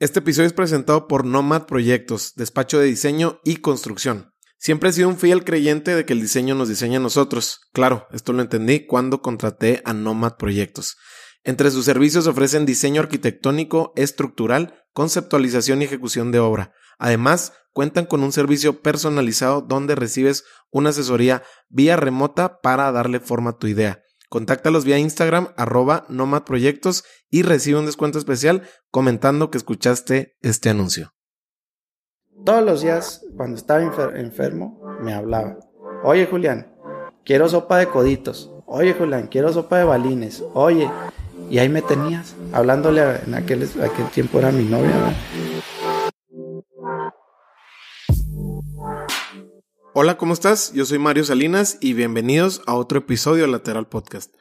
Este episodio es presentado por Nomad Proyectos, despacho de diseño y construcción. Siempre he sido un fiel creyente de que el diseño nos diseña a nosotros. Claro, esto lo entendí cuando contraté a Nomad Proyectos. Entre sus servicios ofrecen diseño arquitectónico, estructural, conceptualización y ejecución de obra. Además, cuentan con un servicio personalizado donde recibes una asesoría vía remota para darle forma a tu idea. Contáctalos vía Instagram, arroba Nomad Proyectos y recibe un descuento especial comentando que escuchaste este anuncio. Todos los días, cuando estaba enfermo, me hablaba. Oye, Julián, quiero sopa de coditos. Oye, Julián, quiero sopa de balines. Oye, y ahí me tenías, hablándole en aquel, aquel tiempo era mi novia. Hola, ¿cómo estás? Yo soy Mario Salinas y bienvenidos a otro episodio de Lateral Podcast.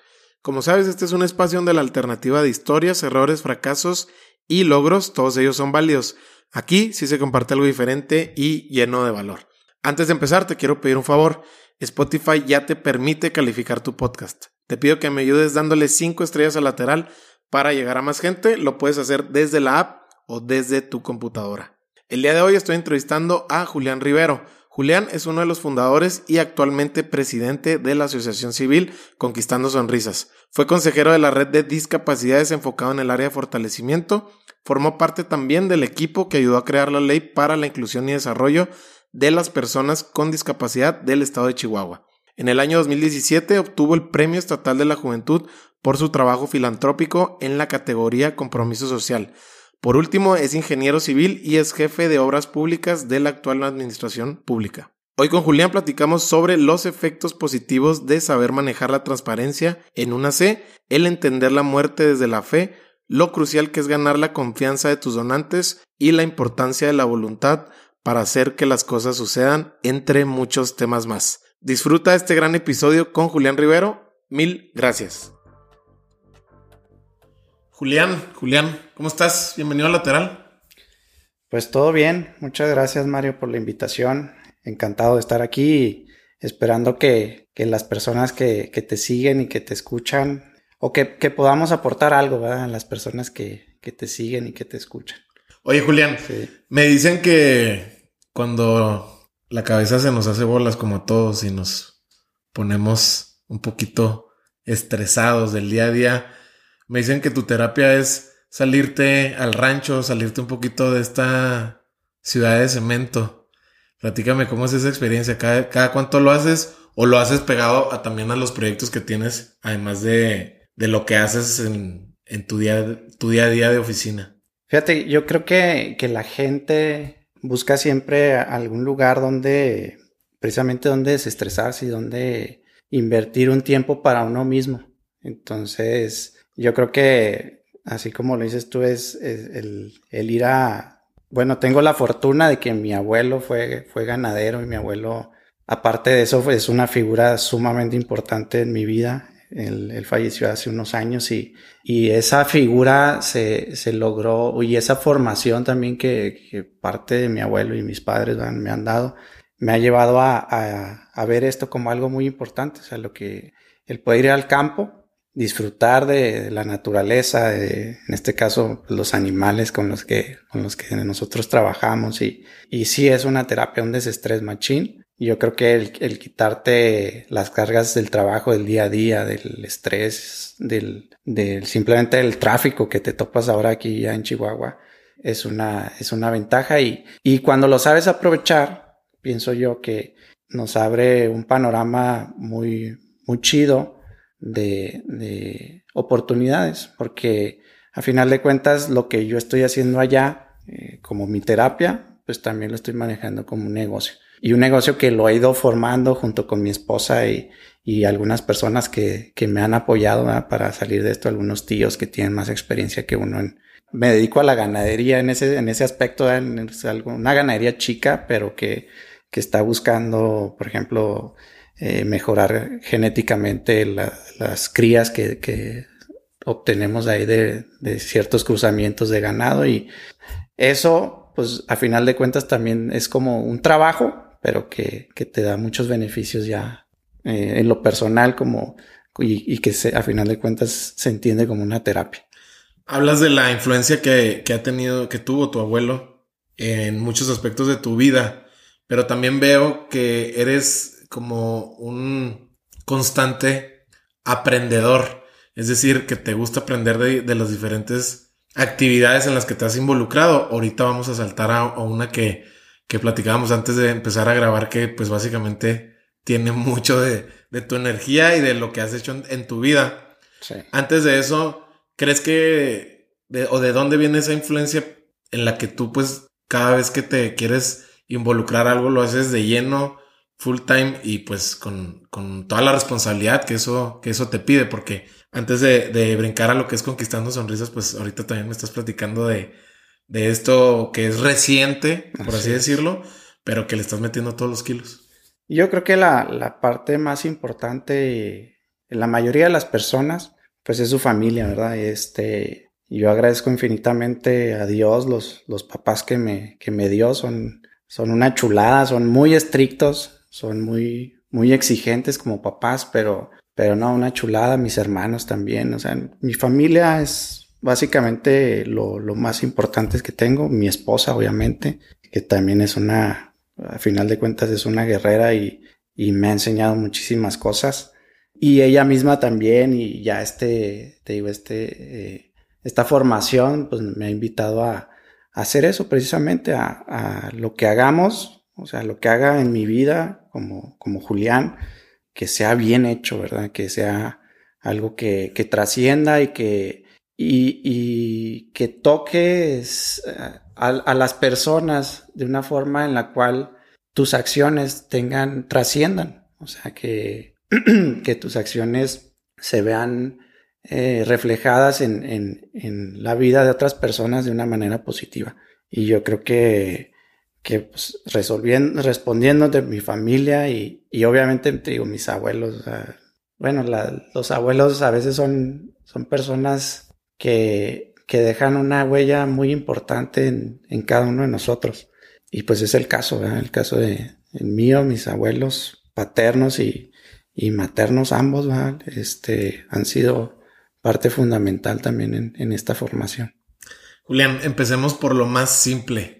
Como sabes, este es un espacio donde la alternativa de historias, errores, fracasos y logros, todos ellos son válidos. Aquí sí se comparte algo diferente y lleno de valor. Antes de empezar, te quiero pedir un favor. Spotify ya te permite calificar tu podcast. Te pido que me ayudes dándole 5 estrellas al lateral para llegar a más gente. Lo puedes hacer desde la app o desde tu computadora. El día de hoy estoy entrevistando a Julián Rivero. Julián es uno de los fundadores y actualmente presidente de la Asociación Civil Conquistando Sonrisas. Fue consejero de la red de discapacidades enfocado en el área de fortalecimiento. Formó parte también del equipo que ayudó a crear la ley para la inclusión y desarrollo de las personas con discapacidad del estado de Chihuahua. En el año 2017 obtuvo el Premio Estatal de la Juventud por su trabajo filantrópico en la categoría Compromiso Social. Por último, es ingeniero civil y es jefe de obras públicas de la actual administración pública. Hoy con Julián platicamos sobre los efectos positivos de saber manejar la transparencia en una C, el entender la muerte desde la fe, lo crucial que es ganar la confianza de tus donantes y la importancia de la voluntad para hacer que las cosas sucedan, entre muchos temas más. Disfruta este gran episodio con Julián Rivero. Mil gracias. Julián, Julián, ¿cómo estás? Bienvenido a Lateral. Pues todo bien, muchas gracias Mario por la invitación. Encantado de estar aquí esperando que, las personas que, te siguen y que te escuchan o que, podamos aportar algo ¿verdad? a las personas que, te siguen y que te escuchan. Oye Julián, me dicen que cuando la cabeza se nos hace bolas como a todos y nos ponemos un poquito estresados del día a día, me dicen que tu terapia es salirte al rancho, salirte un poquito de esta ciudad de cemento. Platícame cómo es esa experiencia, cada, cada cuánto lo haces o lo haces pegado también a los proyectos que tienes, además de, de lo que haces en, en, tu, día, tu día a día de oficina. Fíjate, yo creo que, que la gente busca siempre algún lugar donde, precisamente donde desestresarse y donde invertir un tiempo para uno mismo. Entonces, yo creo que, así como lo dices tú, es, el, ir a... Bueno, tengo la fortuna de que mi abuelo fue, fue ganadero y mi abuelo, aparte de eso, es una figura sumamente importante en mi vida. Él, falleció hace unos años y, y esa figura se, se, logró, y esa formación también que, parte de mi abuelo y mis padres me han dado, me ha llevado a, a, a, ver esto como algo muy importante, o sea, lo que el poder ir al campo disfrutar de, la naturaleza, de, en este caso los animales con los que, con los que nosotros trabajamos y, y sí es una terapia, un desestrés machín. Yo creo que el, el, quitarte las cargas del trabajo del día a día, del estrés, del, del simplemente del tráfico que te topas ahora aquí ya en Chihuahua, es una, es una ventaja y, y cuando lo sabes aprovechar, pienso yo que nos abre un panorama muy, muy chido de, de oportunidades, porque a final de cuentas lo que yo estoy haciendo allá eh, como mi terapia, pues también lo estoy manejando como un negocio. Y un negocio que lo he ido formando junto con mi esposa y, y algunas personas que, que, me han apoyado para salir de esto, algunos tíos que tienen más experiencia que uno en, me dedico a la ganadería en ese, en ese aspecto, en, una ganadería chica, pero que, que está buscando, por ejemplo, eh, mejorar genéticamente las crías que, obtenemos ahí de, ciertos cruzamientos de ganado y eso pues a final de cuentas también es como un trabajo pero que, te da muchos beneficios ya eh, en lo personal como y, que a final de cuentas se entiende como una terapia. Hablas de la influencia que, que ha tenido, que tuvo tu abuelo en muchos aspectos de tu vida, pero también veo que eres como un constante aprendedor, es decir, que te gusta aprender de, de las diferentes actividades en las que te has involucrado. Ahorita vamos a saltar a, una que, que platicábamos antes de empezar a grabar, que pues básicamente tiene mucho de, de tu energía y de lo que has hecho en, tu vida. Antes de eso, ¿crees que, o de dónde viene esa influencia en la que tú pues cada vez que te quieres involucrar algo lo haces de lleno, full time y pues con, con toda la responsabilidad que eso, que eso te pide? Porque antes de, de, brincar a lo que es conquistando sonrisas, pues ahorita también me estás platicando de, de esto que es reciente, por así, decirlo, pero que le estás metiendo todos los kilos. Yo creo que la, la parte más importante en la mayoría de las personas, pues es su familia, ¿verdad? Este, yo agradezco infinitamente a Dios, los, los papás que me, que me dio son, son una chulada, son muy estrictos, son muy, muy exigentes como papás, pero pero no, una chulada, mis hermanos también, o sea, mi familia es básicamente lo, lo más importante que tengo, mi esposa obviamente, que también es una, a final de cuentas es una guerrera y, y me ha enseñado muchísimas cosas. Y ella misma también, y ya este, te digo, este, eh, esta formación, pues me ha invitado a, a hacer eso precisamente, a, a, lo que hagamos, o sea, lo que haga en mi vida como, como Julián, que sea bien hecho, ¿verdad? Que sea algo que, que trascienda y que, y, que toque a, a, las personas de una forma en la cual tus acciones tengan, trasciendan. O sea, que, que tus acciones se vean eh, reflejadas en, en, en, la vida de otras personas de una manera positiva. Y yo creo que que pues, resolviendo, respondiendo de mi familia y, y obviamente digo mis abuelos. bueno, los abuelos a veces son, son personas que, que dejan una huella muy importante en, en, cada uno de nosotros. Y pues es el caso, el caso de el mío, mis abuelos paternos y, y maternos ambos, este, han sido parte fundamental también en, en esta formación. Julián, empecemos por lo más simple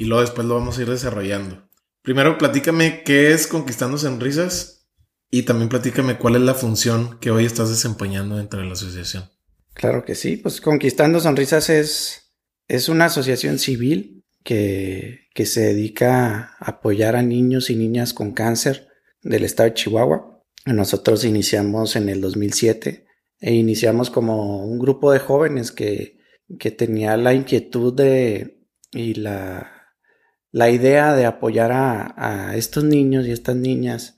y luego después lo vamos a ir desarrollando. Primero, platícame qué es Conquistando Sonrisas y también platícame cuál es la función que hoy estás desempeñando dentro de la asociación. Claro que sí, pues Conquistando Sonrisas es, es una asociación civil que, que se dedica a apoyar a niños y niñas con cáncer del estado de Chihuahua. Nosotros iniciamos en el 2007 e iniciamos como un grupo de jóvenes que, que tenía la inquietud de, y la, la idea de apoyar a, estos niños y estas niñas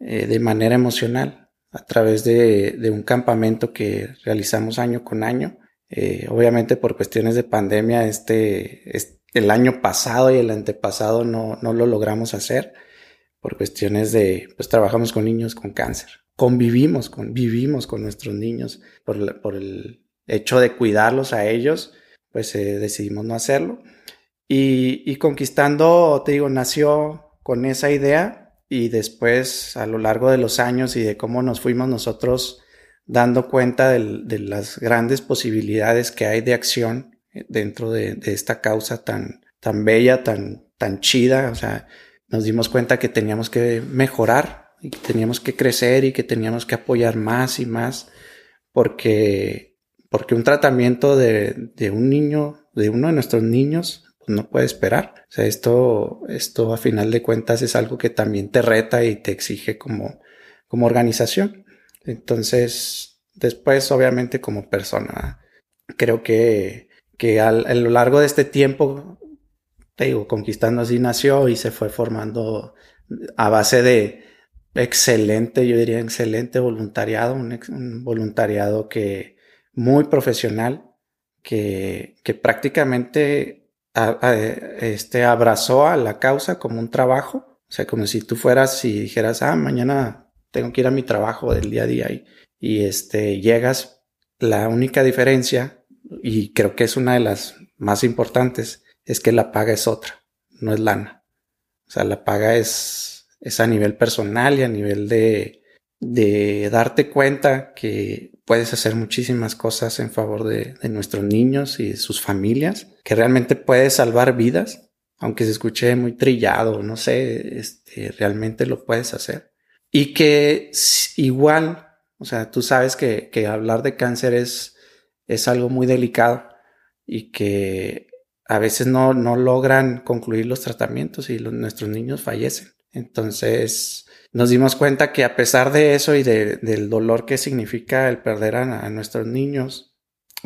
eh, de manera emocional a través de, un campamento que realizamos año con año. Eh, obviamente por cuestiones de pandemia, este, el año pasado y el antepasado no, no lo logramos hacer por cuestiones de, pues trabajamos con niños con cáncer, convivimos con, vivimos con nuestros niños por, el hecho de cuidarlos a ellos, pues eh, decidimos no hacerlo. Y, Conquistando, te digo, nació con esa idea y después a lo largo de los años y de cómo nos fuimos nosotros dando cuenta de, las grandes posibilidades que hay de acción dentro de, esta causa tan, tan bella, tan, tan chida. O sea, nos dimos cuenta que teníamos que mejorar y que teníamos que crecer y que teníamos que apoyar más y más porque, porque un tratamiento de, de un niño, de uno de nuestros niños, no puede esperar. O sea, esto, esto a final de cuentas es algo que también te reta y te exige como, como organización. Entonces, después, obviamente, como persona, creo que, que a lo largo de este tiempo, te digo, conquistando así nació y se fue formando a base de excelente, yo diría excelente voluntariado, un, un voluntariado que muy profesional, que, que prácticamente este, abrazó a la causa como un trabajo. O sea, como si tú fueras y dijeras, ah, mañana tengo que ir a mi trabajo del día a día y, y este, llegas. La única diferencia, y creo que es una de las más importantes, es que la paga es otra, no es lana. O sea, la paga es, es a nivel personal y a nivel de, de darte cuenta que puedes hacer muchísimas cosas en favor de, nuestros niños y sus familias, que realmente puedes salvar vidas, aunque se escuche muy trillado, no sé, este, realmente lo puedes hacer. Y que igual, o sea, tú sabes que, que hablar de cáncer es, es algo muy delicado y que a veces no, no logran concluir los tratamientos y nuestros niños fallecen. Entonces nos dimos cuenta que a pesar de eso y del dolor que significa el perder a, nuestros niños,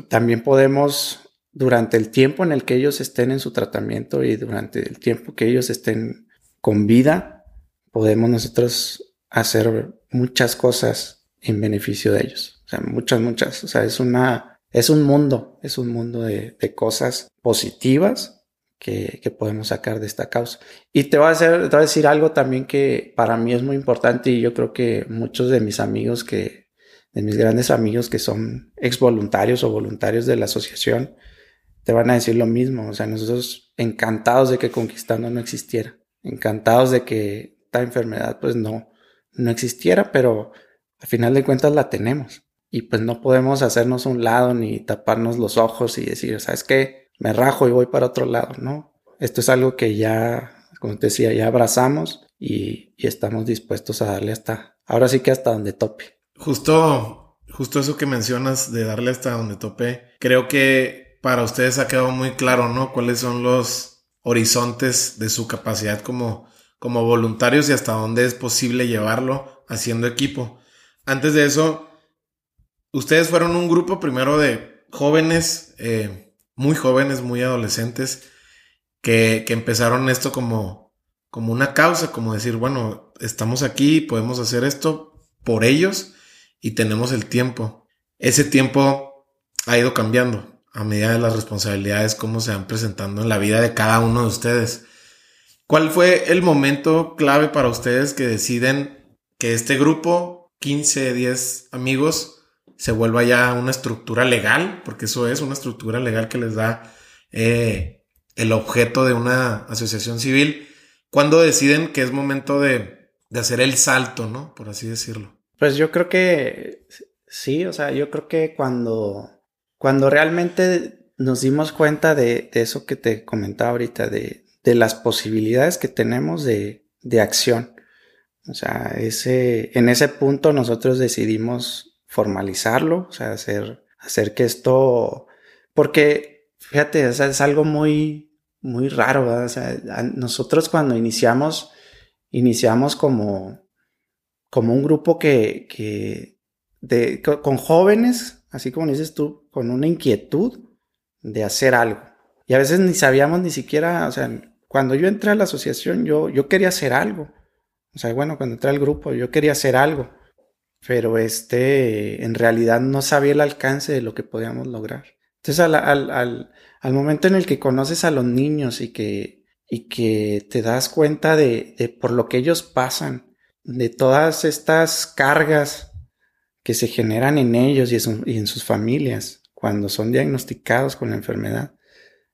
también podemos, durante el tiempo en el que ellos estén en su tratamiento y durante el tiempo que ellos estén con vida, podemos nosotros hacer muchas cosas en beneficio de ellos. O sea, muchas, muchas. O sea, es una, es un mundo, es un mundo de, cosas positivas que, podemos sacar de esta causa. Y te voy, a hacer, te voy a decir algo también que para mí es muy importante y yo creo que muchos de mis amigos que, de mis grandes amigos que son ex voluntarios o voluntarios de la asociación, te van a decir lo mismo. O sea, nosotros encantados de que Conquistando no existiera, encantados de que esta enfermedad pues no, no existiera, pero al final de cuentas la tenemos. Y pues no podemos hacernos un lado ni taparnos los ojos y decir, ¿sabes qué? Me rajo y voy para otro lado, ¿no? Esto es algo que ya, como te decía, ya abrazamos y, estamos dispuestos a darle hasta, ahora sí que hasta donde tope. Justo, justo eso que mencionas de darle hasta donde tope, creo que para ustedes ha quedado muy claro, ¿no? Cuáles son los horizontes de su capacidad como, como voluntarios y hasta dónde es posible llevarlo haciendo equipo. Antes de eso, ustedes fueron un grupo primero de jóvenes, eh, muy jóvenes, muy adolescentes, que, empezaron esto como, como una causa, como decir, bueno, estamos aquí, podemos hacer esto por ellos y tenemos el tiempo. Ese tiempo ha ido cambiando a medida de las responsabilidades, cómo se van presentando en la vida de cada uno de ustedes. ¿Cuál fue el momento clave para ustedes que deciden que este grupo, 15, 10 amigos, se vuelva ya una estructura legal, porque eso es una estructura legal que les da eh, el objeto de una asociación civil, cuando deciden que es momento de, de, hacer el salto, ¿no? Por así decirlo. Pues yo creo que sí, o sea, yo creo que cuando, cuando realmente nos dimos cuenta de, eso que te comentaba ahorita, de, de las posibilidades que tenemos de, de acción. O sea, ese, en ese punto nosotros decidimos formalizarlo, o sea, hacer, hacer que esto, porque, fíjate, es algo muy, muy raro. O sea, nosotros cuando iniciamos, iniciamos como, como un grupo que, que de, con jóvenes, así como dices tú, con una inquietud de hacer algo. Y a veces ni sabíamos ni siquiera, o sea, cuando yo entré a la asociación, yo, yo quería hacer algo. O sea, bueno, cuando entré al grupo, yo quería hacer algo pero este en realidad no sabía el alcance de lo que podíamos lograr. Entonces al, al, al, momento en el que conoces a los niños y que, y que te das cuenta de, de por lo que ellos pasan, de todas estas cargas que se generan en ellos y, y en sus familias cuando son diagnosticados con la enfermedad,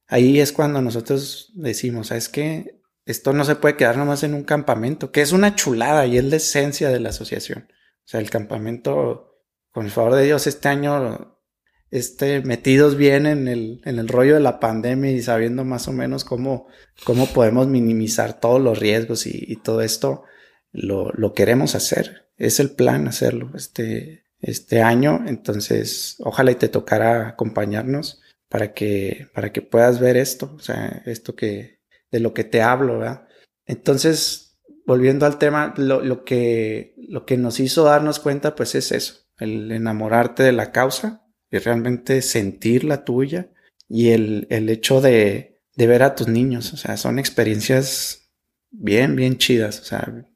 ahí es cuando nosotros decimos, ¿sabes qué? Esto no se puede quedar nomás en un campamento, que es una chulada y es la esencia de la asociación. O sea, el campamento, con el favor de Dios, este año, este, metidos bien en el, en el rollo de la pandemia y sabiendo más o menos cómo, cómo podemos minimizar todos los riesgos y, todo esto, lo, lo, queremos hacer. Es el plan hacerlo este, este año. Entonces, ojalá y te tocara acompañarnos para que, para que puedas ver esto, o sea, esto que, de lo que te hablo, ¿verdad? Entonces, volviendo al tema, lo, que, lo que nos hizo darnos cuenta, pues es eso, el enamorarte de la causa y realmente sentir la tuya y el, el hecho de, de ver a tus niños, o sea, son experiencias bien, bien chidas, o sea,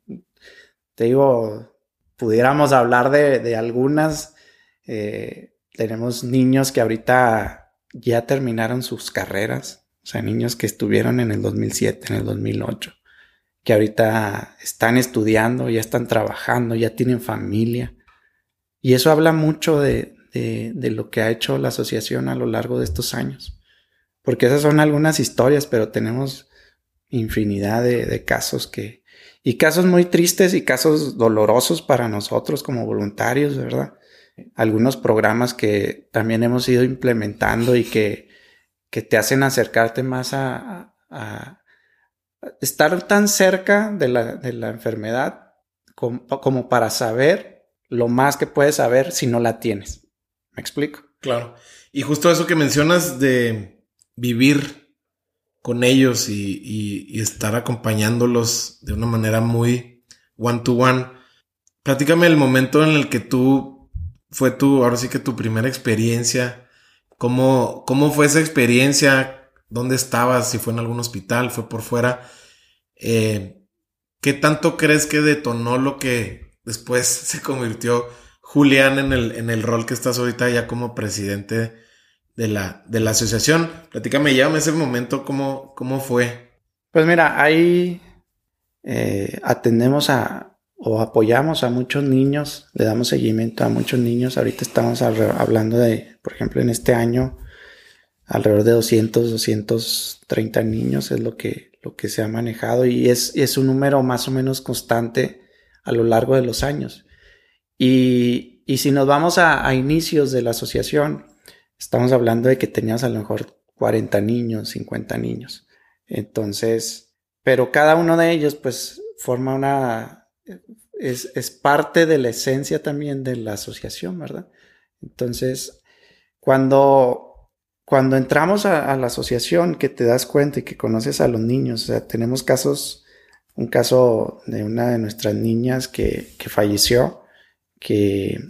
te digo, pudiéramos hablar de, de algunas, eh, tenemos niños que ahorita ya terminaron sus carreras, o sea, niños que estuvieron en el 2007, en el 2008 que ahorita están estudiando, ya están trabajando, ya tienen familia. Y eso habla mucho de, de, lo que ha hecho la asociación a lo largo de estos años. Porque esas son algunas historias, pero tenemos infinidad de, casos que... Y casos muy tristes y casos dolorosos para nosotros como voluntarios, ¿verdad? algunos programas que también hemos ido implementando y que, que te hacen acercarte más a, estar tan cerca de la, de la enfermedad como, como, para saber lo más que puedes saber si no la tienes. ¿Me explico? Claro. Y justo eso que mencionas de vivir con ellos y, y, estar acompañándolos de una manera muy one to one. Platícame el momento en el que tú fue tu, ahora sí que tu primera experiencia. ¿Cómo, cómo fue esa experiencia? ¿Dónde estabas? Si fue en algún hospital, fue por fuera. Eh, ¿Qué tanto crees que detonó lo que después se convirtió Julián en el, en el rol que estás ahorita ya como presidente de la, de la asociación? Platícame, llévame ese momento, ¿cómo, cómo fue? Pues mira, ahí eh, atendemos a o apoyamos a muchos niños, le damos seguimiento a muchos niños. Ahorita estamos hablando de, por ejemplo, en este año, alrededor de 200, 230 niños es lo que, lo que se ha manejado y es, es un número más o menos constante a lo largo de los años. Y, y si nos vamos a, inicios de la asociación, estamos hablando de que tenías a lo mejor 40 niños, 50 niños. Entonces, pero cada uno de ellos pues forma una, es, es parte de la esencia también de la asociación, ¿verdad? Entonces, cuando cuando entramos a, la asociación, que te das cuenta y que conoces a los niños, o sea, tenemos casos, un caso de una de nuestras niñas que, que falleció, que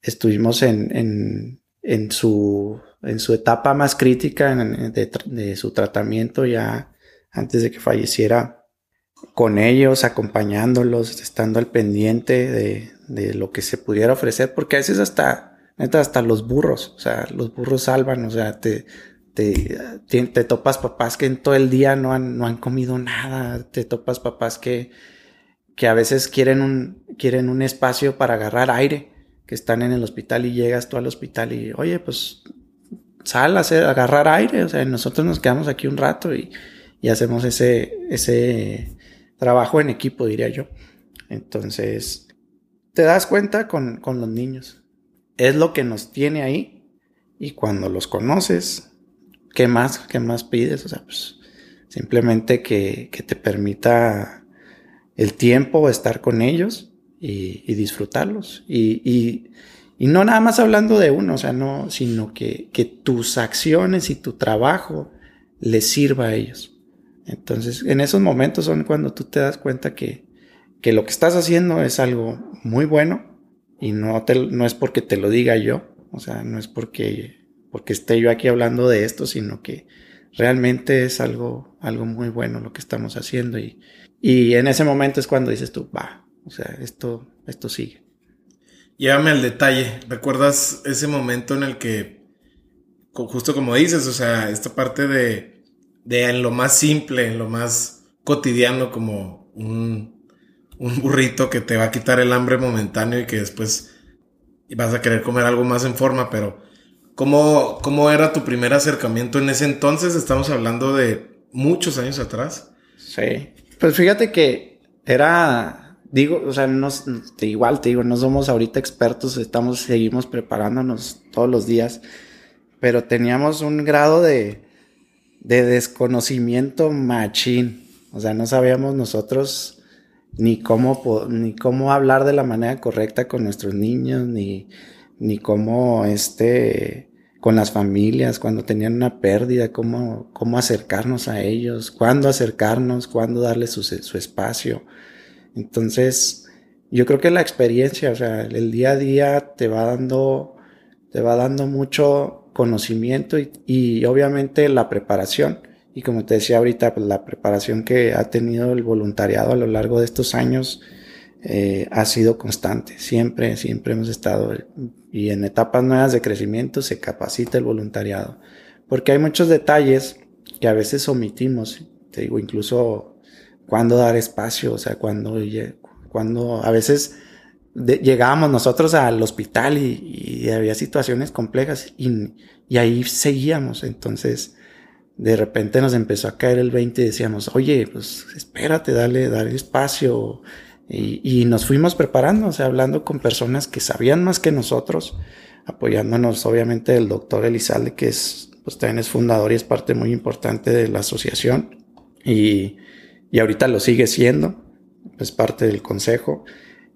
estuvimos en, en, su, en su etapa más crítica de, de, su tratamiento ya antes de que falleciera, con ellos, acompañándolos, estando al pendiente de, de lo que se pudiera ofrecer, porque a veces hasta Neta, hasta los burros, o sea, los burros salvan, o sea, te, te, te, topas papás que en todo el día no han, no han comido nada, te topas papás que, que a veces quieren un, quieren un espacio para agarrar aire, que están en el hospital y llegas tú al hospital y, oye, pues sal a, hacer, agarrar aire, o sea, nosotros nos quedamos aquí un rato y, y hacemos ese, ese trabajo en equipo, diría yo. Entonces, te das cuenta con, con los niños es lo que nos tiene ahí. Y cuando los conoces, ¿qué más, qué más pides? O sea, pues simplemente que, que te permita el tiempo estar con ellos y, y disfrutarlos. Y, y, y, no nada más hablando de uno, o sea, no, sino que, que tus acciones y tu trabajo les sirva a ellos. Entonces, en esos momentos son cuando tú te das cuenta que, que lo que estás haciendo es algo muy bueno y no, te, no es porque te lo diga yo, o sea, no es porque, porque esté yo aquí hablando de esto, sino que realmente es algo, algo muy bueno lo que estamos haciendo y, y en ese momento es cuando dices tú, va, o sea, esto, esto sigue. Llévame al detalle, ¿recuerdas ese momento en el que, justo como dices, o sea, esta parte de, de en lo más simple, en lo más cotidiano, como un, un burrito que te va a quitar el hambre momentáneo y que después vas a querer comer algo más en forma, pero ¿cómo, cómo era tu primer acercamiento en ese entonces? Estamos hablando de muchos años atrás. Sí, pues fíjate que era, digo, o sea, no, igual te digo, no somos ahorita expertos, estamos, seguimos preparándonos todos los días, pero teníamos un grado de, de desconocimiento machín, o sea, no sabíamos nosotros ni cómo, ni cómo hablar de la manera correcta con nuestros niños, ni, ni cómo este, con las familias cuando tenían una pérdida, cómo, cómo acercarnos a ellos, cuándo acercarnos, cuándo darles su, su espacio. Entonces, yo creo que la experiencia, o sea, el día a día te va dando, te va dando mucho conocimiento y, y obviamente la preparación y como te decía ahorita, pues, la preparación que ha tenido el voluntariado a lo largo de estos años eh, ha sido constante. Siempre, siempre hemos estado y en etapas nuevas de crecimiento se capacita el voluntariado. Porque hay muchos detalles que a veces omitimos. Te digo, incluso cuándo dar espacio, o sea, cuando, cuando a veces llegábamos nosotros al hospital y, y había situaciones complejas y, y ahí seguíamos. Entonces, de repente nos empezó a caer el 20 y decíamos, oye, pues espérate, dale, dale espacio. Y, nos fuimos preparando, o sea, hablando con personas que sabían más que nosotros, apoyándonos obviamente del doctor Elizalde, que es, pues también es fundador y es parte muy importante de la asociación. Y, y ahorita lo sigue siendo, es parte del consejo.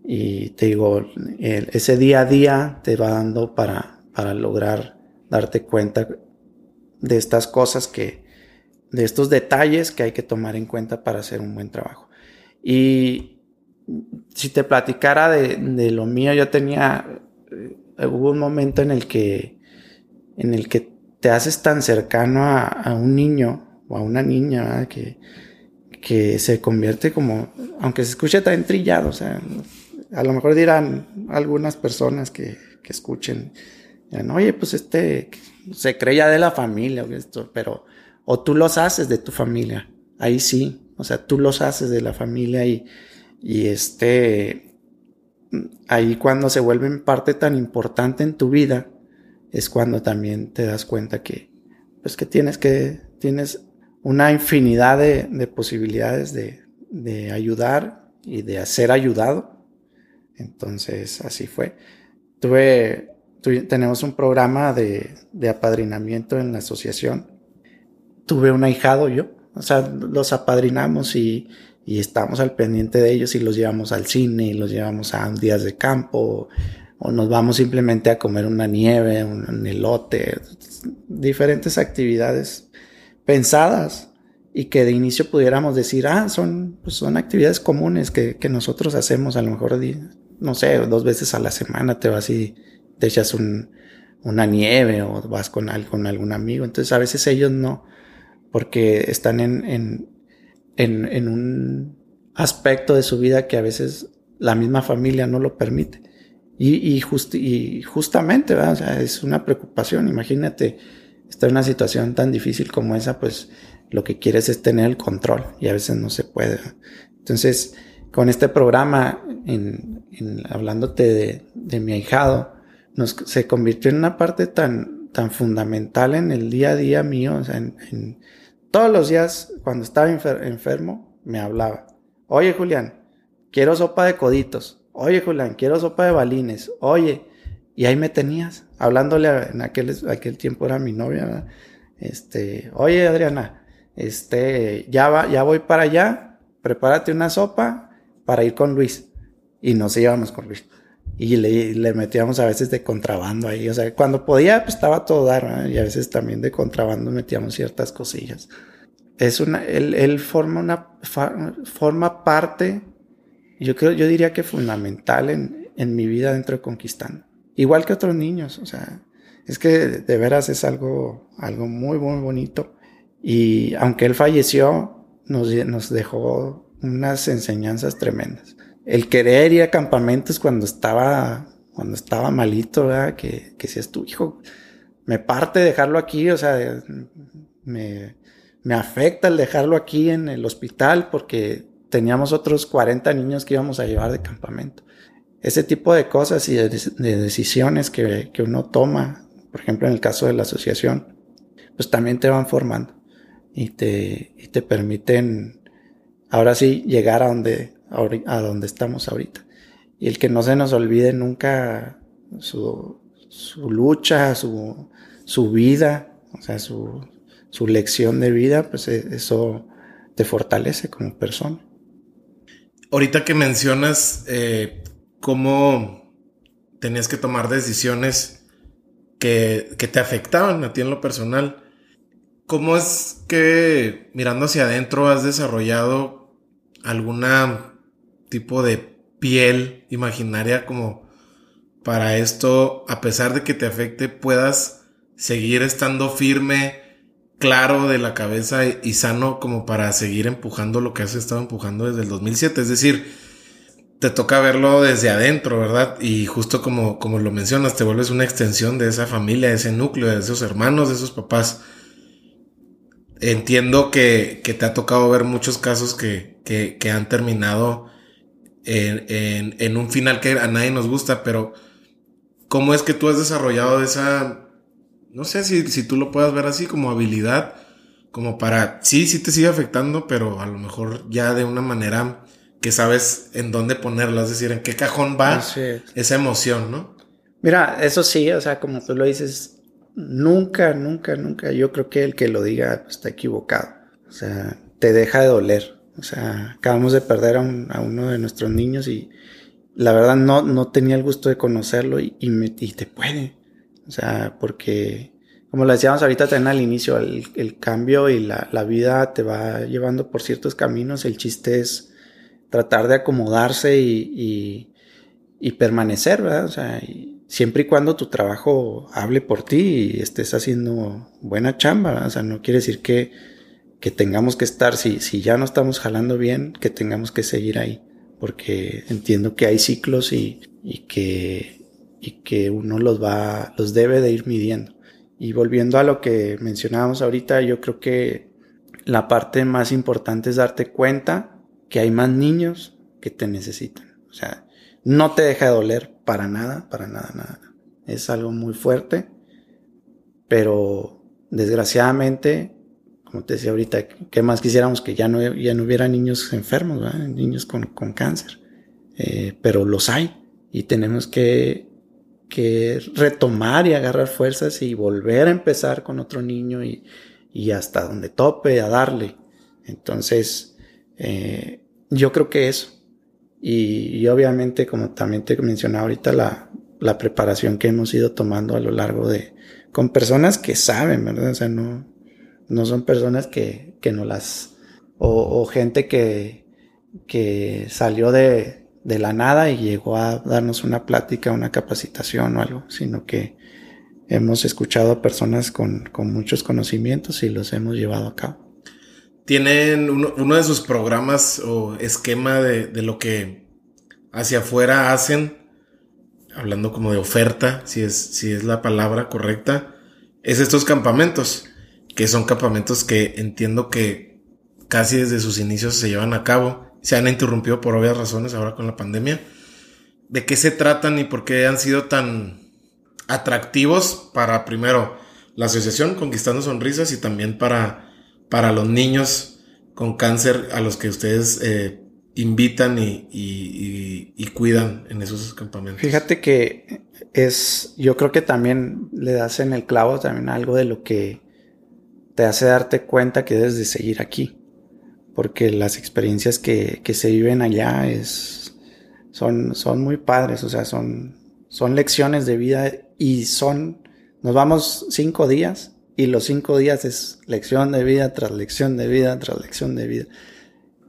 Y te digo, ese día a día te va dando para, para lograr darte cuenta de estas cosas que, de estos detalles que hay que tomar en cuenta para hacer un buen trabajo. Y si te platicara de, de lo mío, yo tenía, eh, hubo un momento en el que, en el que te haces tan cercano a, a un niño o a una niña que, que se convierte como, aunque se escuche tan trillado, o sea, a lo mejor dirán algunas personas que, que escuchen, oye, pues este se cree ya de la familia, esto, pero o tú los haces de tu familia, ahí sí, o sea, tú los haces de la familia y, y este, ahí cuando se vuelven parte tan importante en tu vida, es cuando también te das cuenta que, pues que tienes que, tienes una infinidad de, de posibilidades de, de ayudar y de ser ayudado. Entonces, así fue. Tuve, tenemos un programa de, de apadrinamiento en la asociación tuve un ahijado yo. O sea, los apadrinamos y, y estamos al pendiente de ellos y los llevamos al cine y los llevamos a días de campo o nos vamos simplemente a comer una nieve, un, elote, diferentes actividades pensadas y que de inicio pudiéramos decir, ah, son, pues son actividades comunes que, que, nosotros hacemos a lo mejor, no sé, dos veces a la semana te vas y te echas un, una nieve o vas con, con algún amigo. Entonces a veces ellos no, porque están en, en, en, en un aspecto de su vida que a veces la misma familia no lo permite. Y, y, y justamente, ¿verdad? O sea, es una preocupación. Imagínate estar en una situación tan difícil como esa, pues lo que quieres es tener el control y a veces no se puede. Entonces, con este programa, en, en hablándote de, de, mi ahijado, nos, se convirtió en una parte tan, tan fundamental en el día a día mío, o sea, en, en todos los días, cuando estaba enfermo, me hablaba. Oye, Julián, quiero sopa de coditos. Oye, Julián, quiero sopa de balines. Oye, y ahí me tenías, hablándole en aquel, aquel tiempo era mi novia, Este, oye, Adriana, este, ya va, ya voy para allá, prepárate una sopa para ir con Luis. Y nos íbamos con Luis. Y le, le metíamos a veces de contrabando ahí. O sea, cuando podía, pues estaba todo dar, y a veces también de contrabando metíamos ciertas cosillas. Es una, él, él forma una, forma parte, yo creo, yo diría que fundamental en, en mi vida dentro de Conquistando. Igual que otros niños, o sea, es que de veras es algo, algo muy, muy bonito. Y aunque él falleció, nos, nos dejó unas enseñanzas tremendas el querer ir a campamentos cuando estaba, cuando estaba malito, ¿verdad? Que, que si es tu hijo, me parte dejarlo aquí, o sea, me, me afecta el dejarlo aquí en el hospital porque teníamos otros 40 niños que íbamos a llevar de campamento. Ese tipo de cosas y de, de decisiones que, que, uno toma, por ejemplo en el caso de la asociación, pues también te van formando y te, y te permiten ahora sí llegar a donde, a donde estamos ahorita. Y el que no se nos olvide nunca su, su lucha, su, su vida, o sea, su, su lección de vida, pues e, eso te fortalece como persona. Ahorita que mencionas eh, cómo tenías que tomar decisiones que, que, te afectaban a ti en lo personal, ¿cómo es que mirando hacia adentro has desarrollado alguna tipo de piel imaginaria como para esto, a pesar de que te afecte, puedas seguir estando firme, claro de la cabeza y sano como para seguir empujando lo que has estado empujando desde el 2007. Es decir, te toca verlo desde adentro, ¿verdad? Y justo como, como lo mencionas, te vuelves una extensión de esa familia, de ese núcleo, de esos hermanos, de esos papás. Entiendo que, que te ha tocado ver muchos casos que, que, que han terminado en, en, un final que a nadie nos gusta, pero ¿cómo es que tú has desarrollado esa, no sé si, si tú lo puedas ver así como habilidad, como para, sí, sí te sigue afectando, pero a lo mejor ya de una manera que sabes en dónde ponerla, es decir, en qué cajón va esa emoción, ¿no? Mira, eso sí, o sea, como tú lo dices, nunca, nunca, nunca, yo creo que el que lo diga está equivocado. O sea, te deja de doler. O sea, acabamos de perder a, uno de nuestros niños y la verdad no, no tenía el gusto de conocerlo y, y te puede. O sea, porque como lo decíamos ahorita también al inicio, el, cambio y la, la, vida te va llevando por ciertos caminos. El chiste es tratar de acomodarse y, y, permanecer, ¿verdad? O sea, siempre y cuando tu trabajo hable por ti y estés haciendo buena chamba, ¿verdad? O sea, no quiere decir que, que tengamos que estar, si, si ya no estamos jalando bien, que tengamos que seguir ahí. Porque entiendo que hay ciclos y, y que, y que uno los va, los debe de ir midiendo. Y volviendo a lo que mencionábamos ahorita, yo creo que la parte más importante es darte cuenta que hay más niños que te necesitan. O sea, no te deja de doler para nada, para nada, nada. Es algo muy fuerte, pero desgraciadamente, como te decía ahorita, ¿qué más quisiéramos que ya no, ya no hubiera niños enfermos, niños con, con cáncer? Eh, pero los hay y tenemos que que retomar y agarrar fuerzas y volver a empezar con otro niño y, y hasta donde tope a darle. Entonces, eh, yo creo que eso. Y, y, obviamente, como también te mencionaba ahorita, la, la, preparación que hemos ido tomando a lo largo de, con personas que saben, ¿verdad? O sea, no, no son personas que, que no las, o, gente que, que salió de, de la nada y llegó a darnos una plática, una capacitación o algo, sino que hemos escuchado a personas con, muchos conocimientos y los hemos llevado a cabo. Tienen uno, de sus programas o esquema de, de, lo que hacia afuera hacen, hablando como de oferta, si es, si es la palabra correcta, es estos campamentos, que son campamentos que entiendo que casi desde sus inicios se llevan a cabo se han interrumpido por obvias razones ahora con la pandemia. ¿De qué se tratan y por qué han sido tan atractivos para, primero, la asociación Conquistando Sonrisas y también para, para los niños con cáncer a los que ustedes eh, invitan y, y, cuidan en esos campamentos? Fíjate que es, yo creo que también le das en el clavo también algo de lo que te hace darte cuenta que debes de seguir aquí porque las experiencias que, que se viven allá es, son, son muy padres, o sea, son, son lecciones de vida y son, nos vamos cinco días y los cinco días es lección de vida tras lección de vida tras lección de vida.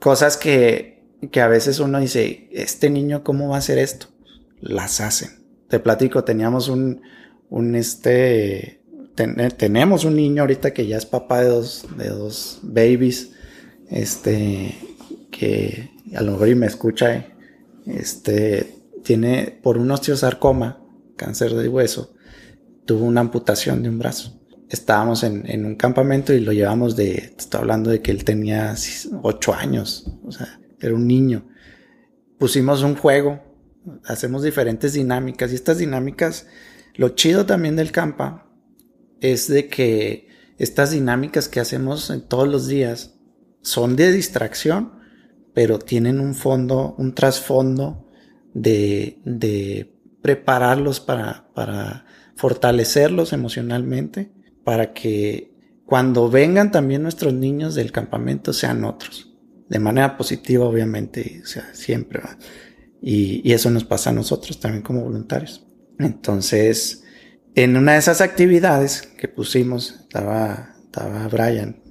Cosas que, que a veces uno dice, este niño, ¿cómo va a hacer esto? Las hacen. Te platico, teníamos un, un este, tenemos un niño ahorita que ya es papá de dos, de dos babies este, que a lo mejor y me escucha, este, tiene por un osteosarcoma, cáncer de hueso, tuvo una amputación de un brazo. Estábamos en, un campamento y lo llevamos de, estoy hablando de que él tenía ocho años, o sea, era un niño. Pusimos un juego, hacemos diferentes dinámicas y estas dinámicas, lo chido también del campa es de que estas dinámicas que hacemos todos los días son de distracción, pero tienen un fondo, un trasfondo de, de prepararlos para, para fortalecerlos emocionalmente, para que cuando vengan también nuestros niños del campamento sean otros. De manera positiva, obviamente, o sea, siempre. Y, y, eso nos pasa a nosotros también como voluntarios. Entonces, en una de esas actividades que pusimos, estaba, estaba Brian,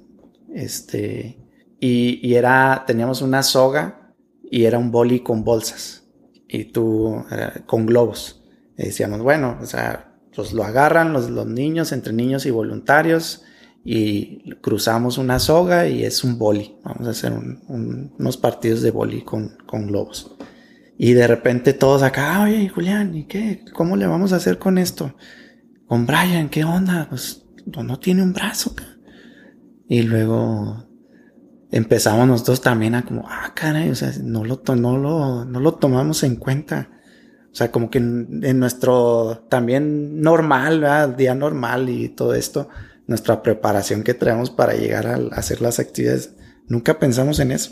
este, y, era, teníamos una soga y era un boli con bolsas y tú eh, con globos. Y decíamos, bueno, o sea, pues lo agarran los, los niños, entre niños y voluntarios y cruzamos una soga y es un boli. Vamos a hacer unos partidos de boli con, con globos. Y de repente todos acá, oye, Julián, ¿y qué? ¿Cómo le vamos a hacer con esto? Con Brian, ¿qué onda? Pues no tiene un brazo. Y luego empezamos nosotros también a como, ah, caray, o sea, no lo, no lo, no lo tomamos en cuenta. O sea, como que en, nuestro también normal, ¿verdad? día normal y todo esto, nuestra preparación que traemos para llegar a, hacer las actividades, nunca pensamos en eso.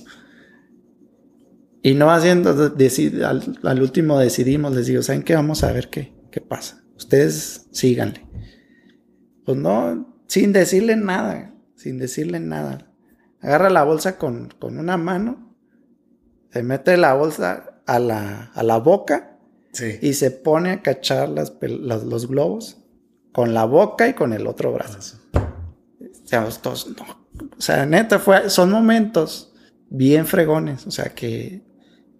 Y no haciendo, al, al, último decidimos, les digo, ¿saben qué? Vamos a ver qué, qué pasa. Ustedes síganle. Pues no, sin decirle nada, sin decirle nada. Agarra la bolsa con, con una mano, se mete la bolsa a la, a la boca y se pone a cachar las, los globos con la boca y con el otro brazo. O sea, neta, fue, son momentos bien fregones. O sea, que,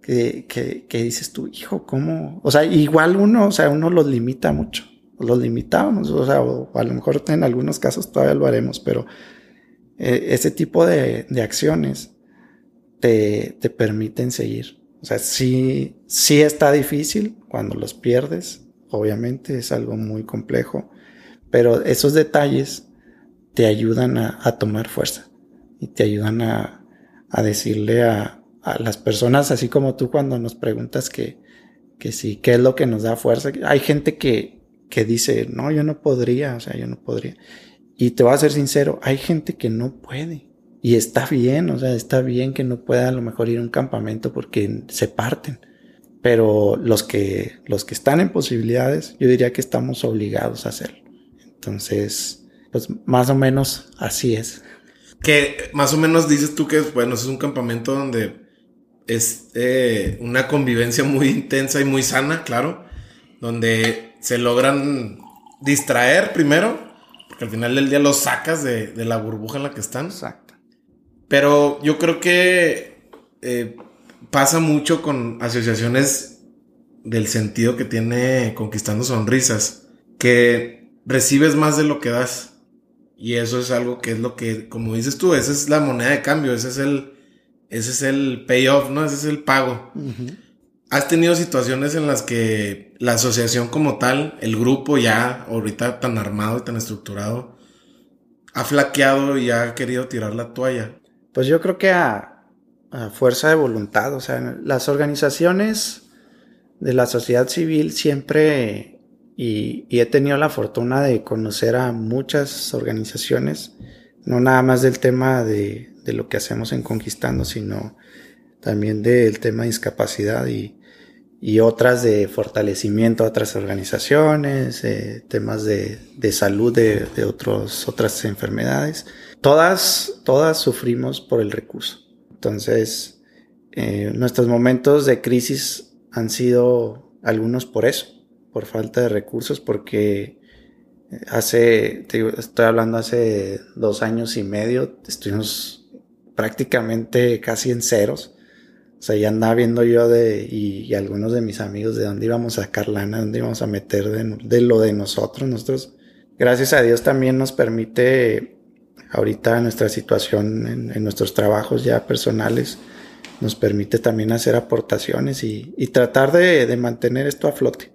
que, que, dices tú, hijo, ¿cómo? O sea, igual uno, o sea, uno los limita mucho. Los limitábamos, o sea, a lo mejor en algunos casos todavía lo haremos, pero eh, ese tipo de, de acciones te, te permiten seguir. O sea, sí, sí está difícil cuando los pierdes, obviamente es algo muy complejo, pero esos detalles te ayudan a, tomar fuerza y te ayudan a, decirle a, las personas, así como tú cuando nos preguntas que, que sí, qué es lo que nos da fuerza. Hay gente que, que dice, no, yo no podría, o sea, yo no podría. Y te voy a ser sincero, hay gente que no puede. Y está bien, o sea, está bien que no pueda a lo mejor ir a un campamento porque se parten. Pero los que, los que están en posibilidades, yo diría que estamos obligados a hacerlo. Entonces, pues más o menos así es. Que más o menos dices tú que, bueno, es un campamento donde es eh, una convivencia muy intensa y muy sana, claro, donde se logran distraer primero, porque al final del día los sacas de, de la burbuja en la que están. Exacto. Pero yo creo que eh, pasa mucho con asociaciones del sentido que tiene Conquistando Sonrisas, que recibes más de lo que das. Y eso es algo que es lo que, como dices tú, esa es la moneda de cambio, ese es el, ese es el payoff, ¿no? Ese es el pago. ¿Has tenido situaciones en las que la asociación como tal, el grupo ya ahorita tan armado y tan estructurado, ha flaqueado y ha querido tirar la toalla? Pues yo creo que a, fuerza de voluntad, o sea, las organizaciones de la sociedad civil siempre, y, he tenido la fortuna de conocer a muchas organizaciones, no nada más del tema de, lo que hacemos en Conquistando, sino también del tema de discapacidad y, otras de fortalecimiento a otras organizaciones, eh, temas de, salud de, de otros, otras enfermedades todas, todas sufrimos por el recurso. Entonces, eh, nuestros momentos de crisis han sido algunos por eso, por falta de recursos, porque hace, estoy hablando hace dos años y medio, estuvimos prácticamente casi en ceros. O sea, ya andaba viendo yo de, y, algunos de mis amigos de dónde íbamos a sacar lana, dónde íbamos a meter de, de lo de nosotros. Nosotros, gracias a Dios, también nos permite ahorita nuestra situación en, nuestros trabajos ya personales nos permite también hacer aportaciones y, tratar de, mantener esto a flote.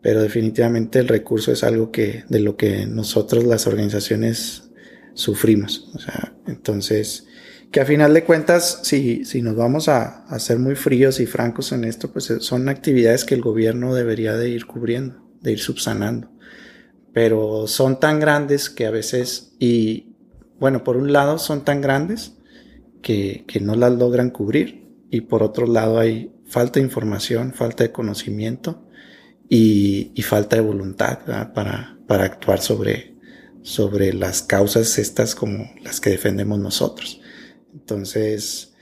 Pero definitivamente el recurso es algo que, de lo que nosotros las organizaciones sufrimos. O sea, entonces, que a final de cuentas, si, si nos vamos a, a ser muy fríos y francos en esto, pues son actividades que el gobierno debería de ir cubriendo, de ir subsanando. Pero son tan grandes que a veces, y, bueno, por un lado son tan grandes que, no las logran cubrir y por otro lado hay falta de información, falta de conocimiento y, falta de voluntad para, para actuar sobre, sobre las causas estas como las que defendemos nosotros. Entonces,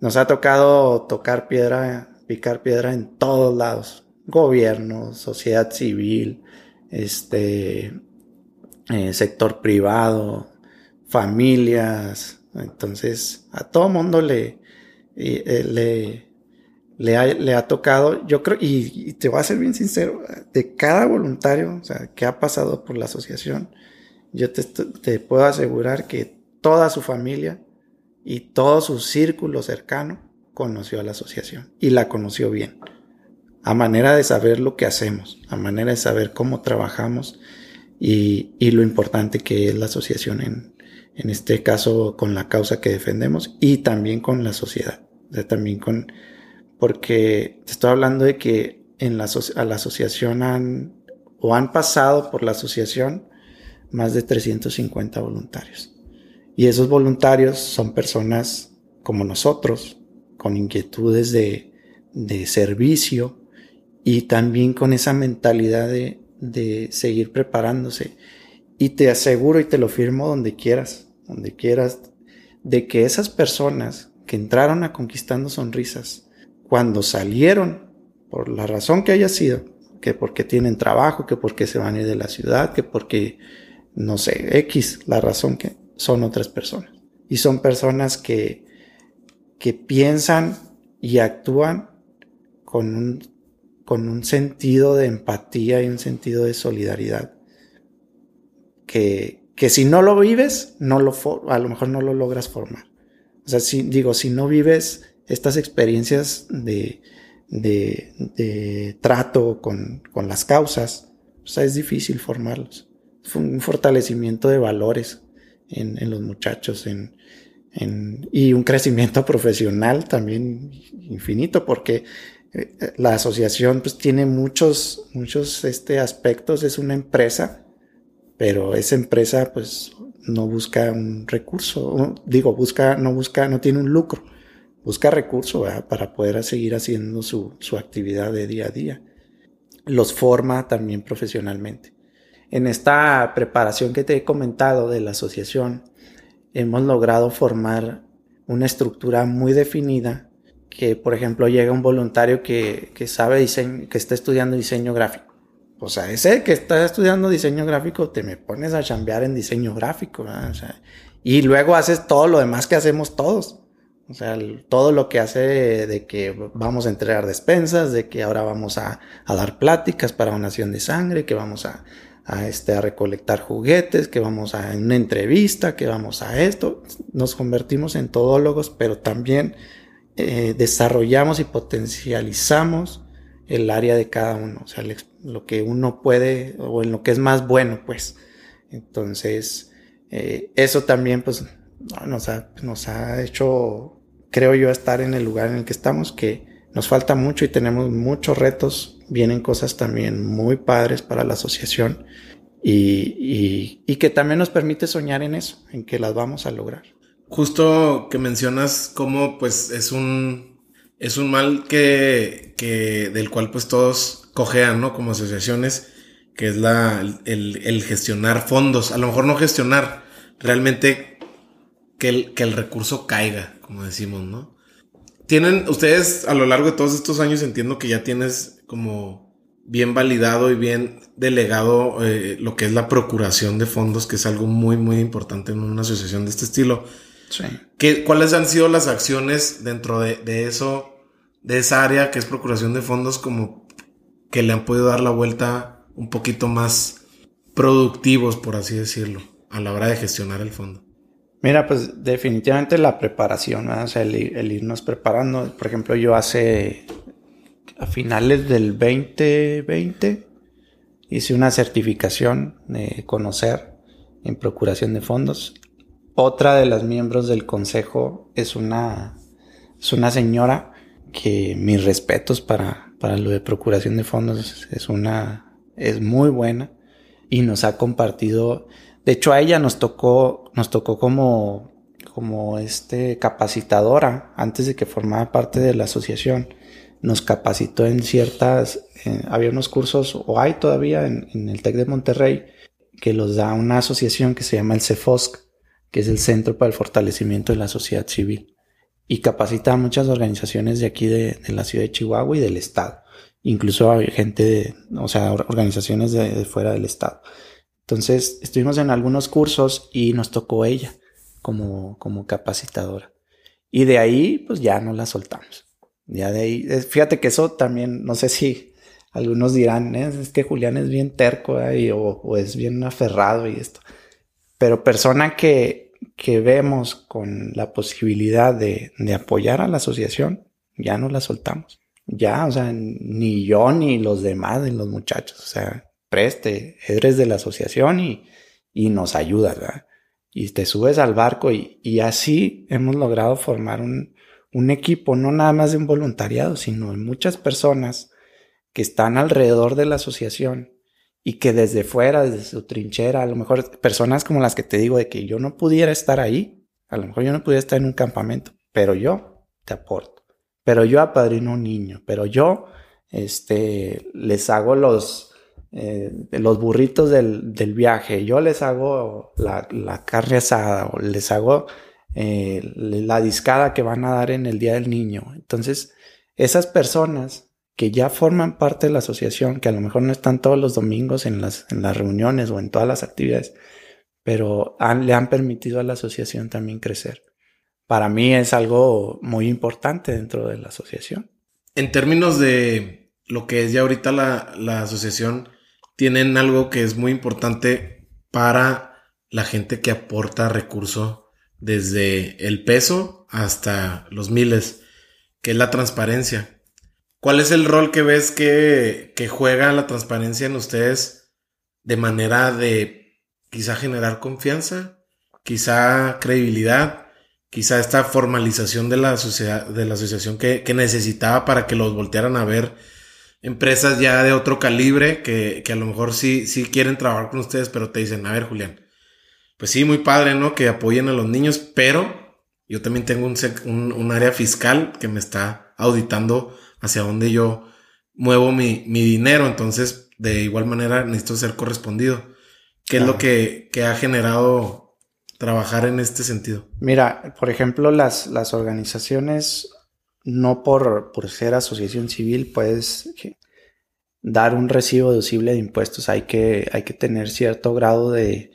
nos ha tocado tocar piedra, picar piedra en todos lados. Gobierno, sociedad civil, este, eh, sector privado, familias. Entonces, a todo mundo le, eh, le, le, ha, le, ha, tocado, yo creo, y, te voy a ser bien sincero, de cada voluntario, o sea, que ha pasado por la asociación, yo te, te puedo asegurar que toda su familia y todo su círculo cercano conoció a la asociación y la conoció bien. A manera de saber lo que hacemos, a manera de saber cómo trabajamos y, y lo importante que es la asociación en, en este caso con la causa que defendemos y también con la sociedad. También con, porque te estoy hablando de que en la, a la asociación han, o han pasado por la asociación más de 350 voluntarios. Y esos voluntarios son personas como nosotros, con inquietudes de, de servicio y también con esa mentalidad de, de seguir preparándose. Y te aseguro y te lo firmo donde quieras, donde quieras, de que esas personas que entraron a Conquistando Sonrisas, cuando salieron, por la razón que haya sido, que porque tienen trabajo, que porque se van a ir de la ciudad, que porque, no sé, X, la razón que son otras personas. Y son personas que, que piensan y actúan con un, con un sentido de empatía y un sentido de solidaridad. Que, que si no lo vives, no lo, a lo mejor no lo logras formar. O sea, si, digo, si no vives estas experiencias de, de, trato con, con, las causas, o sea, es difícil formarlos. Fue un fortalecimiento de valores en, en los muchachos en, en, y un crecimiento profesional también infinito, porque eh, la asociación pues tiene muchos, muchos este, aspectos, es una empresa, pero esa empresa pues no busca un recurso, digo, busca, no busca, no tiene un lucro, busca recurso para poder seguir haciendo su, su actividad de día a día. Los forma también profesionalmente. En esta preparación que te he comentado de la asociación, hemos logrado formar una estructura muy definida que, por ejemplo, llega un voluntario que, que sabe diseño, que está estudiando diseño gráfico. O sea, ese que está estudiando diseño gráfico, te me pones a chambear en diseño gráfico, o sea, y luego haces todo lo demás que hacemos todos. O sea, todo lo que hace de que vamos a entregar despensas, de que ahora vamos a, a dar pláticas para donación de sangre, que vamos a, a, este, a recolectar juguetes, que vamos a una entrevista, que vamos a esto. Nos convertimos en todólogos, pero también eh, desarrollamos y potencializamos el área de cada uno, o sea, lo que uno puede o en lo que es más bueno, pues. Entonces, eh, eso también, pues, nos ha, nos ha hecho, creo yo, estar en el lugar en el que estamos, que nos falta mucho y tenemos muchos retos vienen cosas también muy padres para la asociación y, y, que también nos permite soñar en eso, en que las vamos a lograr. Justo que mencionas cómo pues es un, es un mal que, que del cual pues todos cojean, ¿no? Como asociaciones, que es la, el, el gestionar fondos, a lo mejor no gestionar, realmente que el, que el recurso caiga, como decimos, ¿no? Tienen ustedes a lo largo de todos estos años entiendo que ya tienes como bien validado y bien delegado eh, lo que es la procuración de fondos, que es algo muy, muy importante en una asociación de este estilo. Sí. ¿Qué, ¿Cuáles han sido las acciones dentro de, de, eso, de esa área que es procuración de fondos, como que le han podido dar la vuelta un poquito más productivos, por así decirlo, a la hora de gestionar el fondo? Mira, pues definitivamente la preparación, o sea, el, el, irnos preparando. Por ejemplo, yo hace a finales del 2020 hice una certificación de conocer en procuración de fondos. Otra de las miembros del consejo es una, es una señora que mis respetos para, para lo de procuración de fondos es una, es muy buena y nos ha compartido, de hecho a ella nos tocó, nos tocó como, como este capacitadora antes de que formara parte de la asociación nos capacitó en ciertas, había unos cursos, o hay todavía en, el TEC de Monterrey, que los da una asociación que se llama el CEFOSC, que es el Centro para el Fortalecimiento de la Sociedad Civil, y capacita a muchas organizaciones de aquí de, la ciudad de Chihuahua y del Estado. Incluso hay gente de, o sea, organizaciones de fuera del Estado. Entonces, estuvimos en algunos cursos y nos tocó ella como, como capacitadora. Y de ahí, pues ya no la soltamos. Ya de ahí, fíjate que eso también, no sé si algunos dirán, es que Julián es bien terco o, es bien aferrado y esto. Pero persona que, que vemos con la posibilidad de, de apoyar a la asociación, ya no la soltamos. Ya, o sea, ni yo ni los demás, ni los muchachos, o sea, preste, eres de la asociación y, y nos ayudas, ¿verdad? Y te subes al barco y, y así hemos logrado formar un, un equipo, no nada más de un voluntariado, sino de muchas personas que están alrededor de la asociación y que desde fuera, desde su trinchera, a lo mejor personas como las que te digo de que yo no pudiera estar ahí, a lo mejor yo no pudiera estar en un campamento, pero yo te aporto. pero yo apadrino un niño, pero yo este, les hago los, eh, los burritos del, del, viaje, yo les hago la, la carne asada o les hago eh, la discada que van a dar en el Día del Niño. Entonces, esas personas que ya forman parte de la asociación, que a lo mejor no están todos los domingos en las, en las reuniones o en todas las actividades, pero le han permitido a la asociación también crecer. Para mí es algo muy importante dentro de la asociación. En términos de lo que es ya ahorita la, la asociación, tienen algo que es muy importante para la gente que aporta recurso desde el peso hasta los miles, que es la transparencia. ¿Cuál es el rol que ves que, que juega la transparencia en ustedes de manera de quizá generar confianza, quizá credibilidad, quizá esta formalización de la sociedad, de la asociación que, que necesitaba para que los voltearan a ver empresas ya de otro calibre que, que, a lo mejor sí, sí quieren trabajar con ustedes, pero te dicen, a ver, Julián, pues sí, muy padre, ¿no? Que apoyen a los niños, pero yo también tengo un, un, un área fiscal que me está auditando hacia dónde yo muevo mi, mi, dinero, entonces de igual manera necesito ser correspondido. ¿Qué es lo que, que, ha generado trabajar en este sentido? Mira, por ejemplo, las, las organizaciones, no por, por ser asociación civil, puedes dar un recibo deducible de impuestos. Hay que, hay que tener cierto grado de,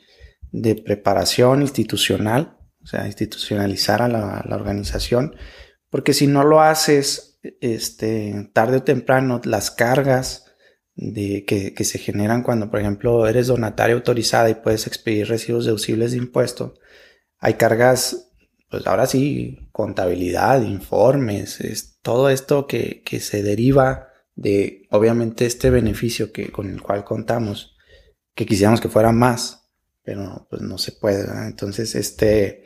de preparación institucional, o sea, institucionalizar a la, la, organización, porque si no lo haces, este, tarde o temprano, las cargas de, que, que se generan cuando, por ejemplo, eres donataria autorizada y puedes expedir recibos deducibles de impuesto, hay cargas, pues ahora sí, contabilidad, informes, es, todo esto que, que se deriva de, obviamente, este beneficio que, con el cual contamos, que quisiéramos que fuera más, pero pues no se puede. Entonces, este,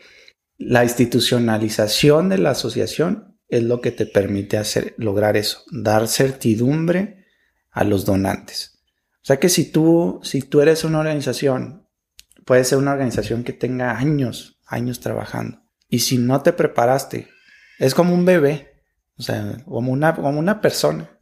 la institucionalización de la asociación es lo que te permite hacer, lograr eso, dar certidumbre a los donantes. O sea que si tú, si tú eres una organización, puede ser una organización que tenga años, años trabajando. Y si no te preparaste, es como un bebé, o sea, como una, como una persona.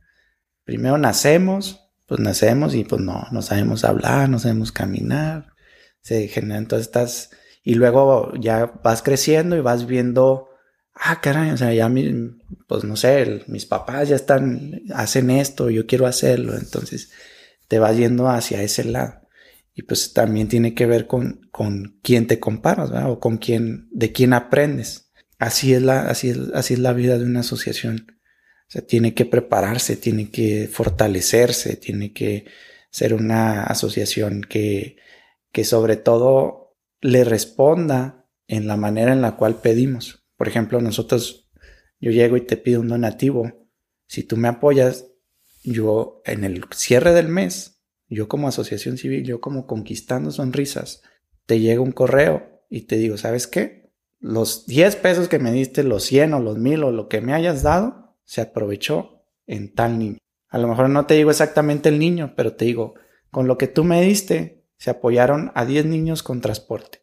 Primero nacemos, pues nacemos y pues no, no sabemos hablar, no sabemos caminar, se generan todas estas... Y luego ya vas creciendo y vas viendo, ah, caray, o sea, ya mi, pues no sé, mis papás ya están, hacen esto, yo quiero hacerlo, entonces te vas yendo hacia ese lado. Y pues también tiene que ver con, con quién te comparas. O con quién, de quién aprendes. Así es la, así es, así es la vida de una asociación. O sea, tiene que prepararse, tiene que fortalecerse, tiene que ser una asociación que, que sobre todo le responda en la manera en la cual pedimos. Por ejemplo, nosotros, yo llego y te pido un donativo. Si tú me apoyas, yo en el cierre del mes, yo como asociación civil, yo como conquistando sonrisas, te llega un correo y te digo, ¿sabes qué? Los 10 pesos que me diste, los 100 o los 1000 o lo que me hayas dado, se aprovechó en tal niño. A lo mejor no te digo exactamente el niño, pero te digo, con lo que tú me diste, se apoyaron a 10 niños con transporte.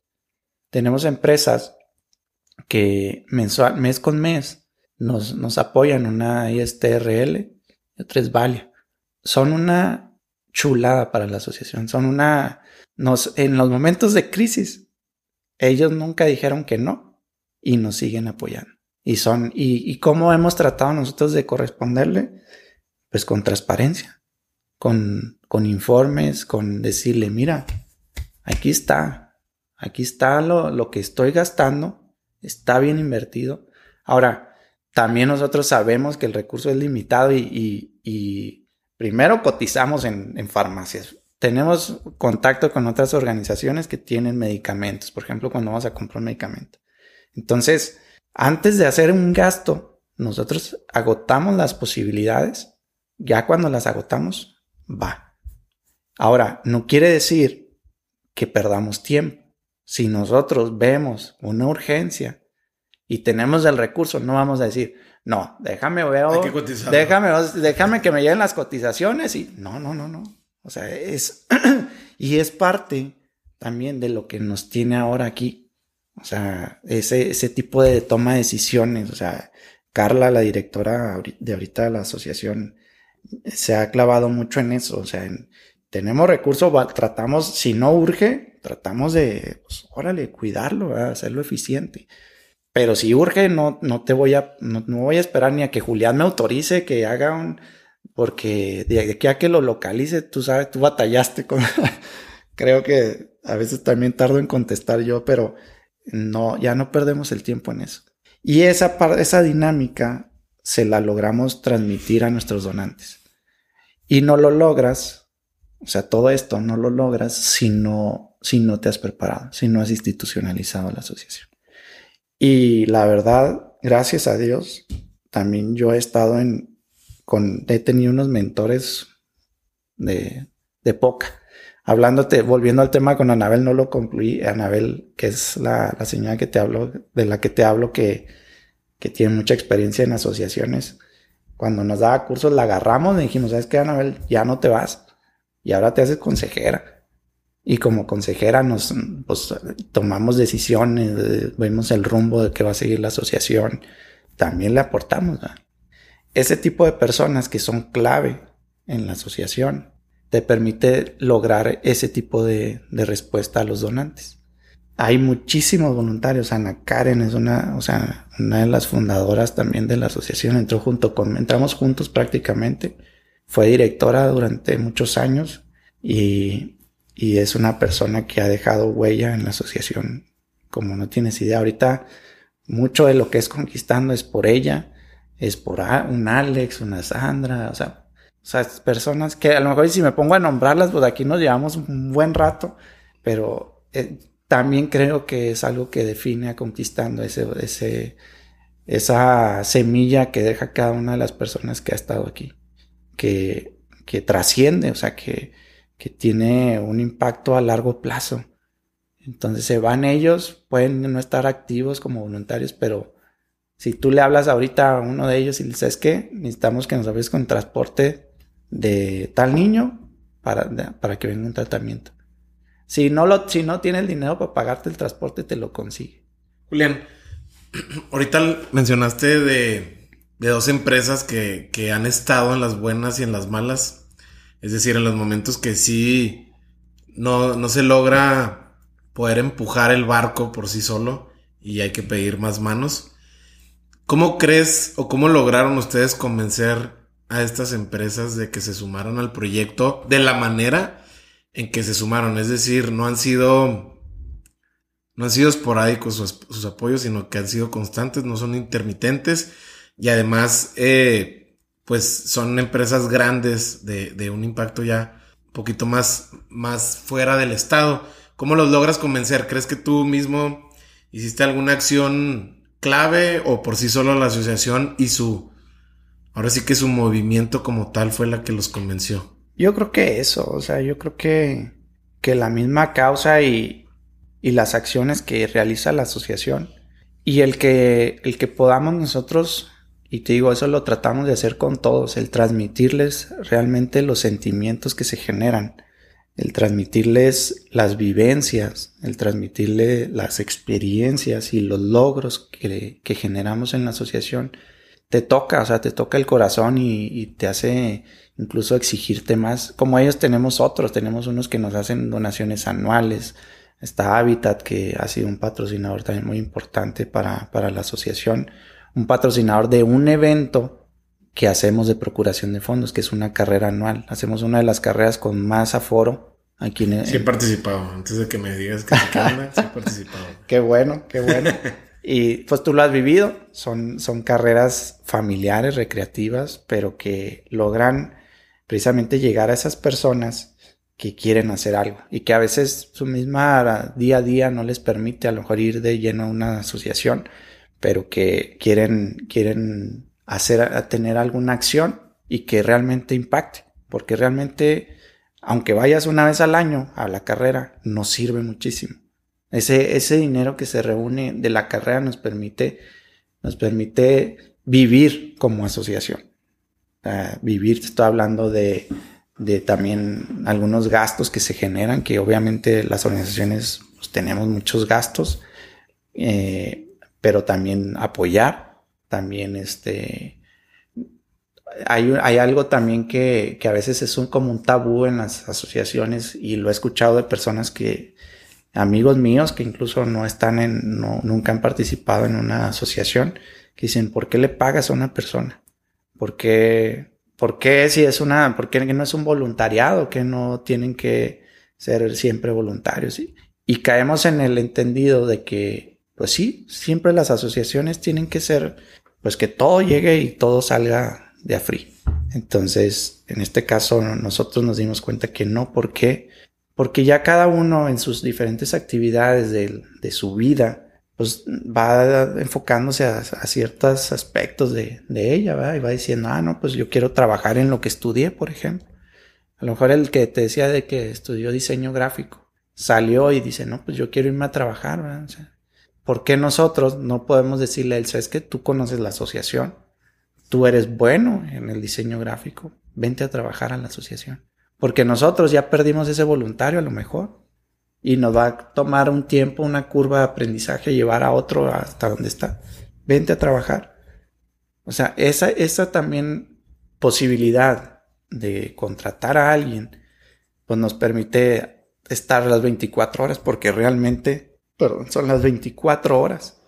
Tenemos empresas que mensual, mes con mes nos, nos apoyan, una ISTRL y otra es Valia. Son una chulada para la asociación, son una... Nos, en los momentos de crisis, ellos nunca dijeron que no y nos siguen apoyando. Y son, y, y cómo hemos tratado nosotros de corresponderle, pues con transparencia con, con informes, con decirle, mira, aquí está, aquí está lo, lo que estoy gastando, está bien invertido. Ahora, también nosotros sabemos que el recurso es limitado y, y, y primero cotizamos en, farmacias. Tenemos contacto con otras organizaciones que tienen medicamentos, por ejemplo, cuando vamos a comprar un medicamento. Entonces, antes de hacer un gasto, nosotros agotamos las posibilidades. Ya cuando las agotamos, va. Ahora, no quiere decir que perdamos tiempo. Si nosotros vemos una urgencia y tenemos el recurso, no vamos a decir, no, déjame veo, déjame, déjame que me lleguen las cotizaciones y no, no, no, no. O sea, es y es parte también de lo que nos tiene ahora aquí. O sea, ese, ese tipo de toma de decisiones, o sea, Carla, la directora de ahorita de la asociación, se ha clavado mucho en eso. O sea, tenemos recursos, tratamos, si no urge, tratamos de, pues, órale, cuidarlo, hacerlo eficiente. Pero si urge, no, no te voy a, no, voy a esperar ni a que Julián me autorice que haga un, porque de aquí a que lo localice, tú sabes, tú batallaste con, creo que a veces también tardo en contestar yo, pero no, ya no perdemos el tiempo en eso. Y esa, esa dinámica se la logramos transmitir a nuestros donantes. Y no lo logras, o sea, todo esto no lo logras si no, si no te has preparado, si no has institucionalizado la asociación. Y la verdad, gracias a Dios, también yo he estado en, con, he tenido unos mentores de, de poca. Hablándote, volviendo al tema con Anabel, no lo concluí. Anabel, que es la, la señora que te hablo, de la que te hablo, que, que tiene mucha experiencia en asociaciones. Cuando nos daba cursos, la agarramos y dijimos, ¿sabes qué, Anabel? Ya no te vas. Y ahora te haces consejera. Y como consejera nos pues, tomamos decisiones, vemos el rumbo de que va a seguir la asociación, también le aportamos. Ese tipo de personas que son clave en la asociación te permite lograr ese tipo de, de respuesta a los donantes. Hay muchísimos voluntarios. Ana Karen es una, o sea, una de las fundadoras también de la asociación. Entró junto con, entramos juntos prácticamente. Fue directora durante muchos años y y es una persona que ha dejado huella en la asociación, como no tienes idea. Ahorita mucho de lo que es conquistando es por ella, es por un Alex, una Sandra, o sea, o sea, personas que a lo mejor si me pongo a nombrarlas, pues aquí nos llevamos un buen rato, pero eh, también creo que es algo que define a conquistando ese, ese, esa semilla que deja cada una de las personas que ha estado aquí, que, que trasciende, o sea, que, que tiene un impacto a largo plazo. Entonces se van ellos, pueden no estar activos como voluntarios, pero si tú le hablas ahorita a uno de ellos y le dices que necesitamos que nos ayudes con transporte de tal niño para, para que venga un tratamiento. Si no, lo, si no tiene el dinero para pagarte el transporte, te lo consigue. Julián, ahorita mencionaste de, de dos empresas que, que han estado en las buenas y en las malas es decir, en los momentos que sí no, no se logra poder empujar el barco por sí solo y hay que pedir más manos. ¿Cómo crees o cómo lograron ustedes convencer a estas empresas de que se sumaran al proyecto de la manera en que se sumaron? Es decir, no han sido no han sido esporádicos sus, apoyos, sino que han sido constantes, no son intermitentes y además eh, pues son empresas grandes de, de un impacto ya un poquito más, más fuera del Estado. ¿Cómo los logras convencer? ¿Crees que tú mismo hiciste alguna acción clave o por sí solo la asociación y su, ahora sí que su movimiento como tal fue la que los convenció? Yo creo que eso, o sea, yo creo que, que la misma causa y, y las acciones que realiza la asociación y el que, el que podamos nosotros y te digo, eso lo tratamos de hacer con todos, el transmitirles realmente los sentimientos que se generan, el transmitirles las vivencias, el transmitirles las experiencias y los logros que, que generamos en la asociación. Te toca, o sea, te toca el corazón y, te hace incluso exigirte más. Como ellos tenemos otros, tenemos unos que nos hacen donaciones anuales. Está Habitat, que ha sido un patrocinador también muy importante para, para la asociación un patrocinador de un evento que hacemos de procuración de fondos, que es una carrera anual. Hacemos una de las carreras con más aforo aquí en Sí he participado, antes de que me digas que me sí he participado. qué bueno, qué bueno. y pues tú lo has vivido, son, son carreras familiares, recreativas, pero que logran precisamente llegar a esas personas que quieren hacer algo y que a veces su misma día a día no les permite a lo mejor ir de lleno a una asociación pero que quieren, quieren hacer, tener alguna acción y que realmente impacte, porque realmente, aunque vayas una vez al año a la carrera, nos sirve muchísimo. Ese, ese dinero que se reúne de la carrera nos permite, nos permite vivir como asociación. vivir, estoy hablando de, de también algunos gastos que se generan, que obviamente las organizaciones pues, tenemos muchos gastos. Eh, pero también apoyar, también este, hay, hay algo también que, que, a veces es un, como un tabú en las asociaciones y lo he escuchado de personas que, amigos míos que incluso no están en, no, nunca han participado en una asociación, que dicen, ¿por qué le pagas a una persona? ¿Por qué, por qué si es una, por qué no es un voluntariado, que no tienen que ser siempre voluntarios? Y caemos en el entendido de que, pues sí, siempre las asociaciones tienen que ser, pues que todo llegue y todo salga de a free. Entonces, en este caso, nosotros nos dimos cuenta que no, ¿por qué? Porque ya cada uno en sus diferentes actividades de, de su vida, pues va enfocándose a, ciertos aspectos de, de ella, ¿verdad? Y va diciendo, ah, no, pues yo quiero trabajar en lo que estudié, por ejemplo. A lo mejor el que te decía de que estudió diseño gráfico, salió y dice, no, pues yo quiero irme a trabajar, ¿verdad? O sea, ¿por qué nosotros no podemos decirle a él, sabes que tú conoces la asociación? Tú eres bueno en el diseño gráfico, vente a trabajar a la asociación. Porque nosotros ya perdimos ese voluntario a lo mejor. Y nos va a tomar un tiempo, una curva de aprendizaje, llevar a otro hasta donde está. Vente a trabajar. O sea, esa, esa también posibilidad de contratar a alguien, pues nos permite estar las 24 horas, porque realmente, perdón, son las 24 horas.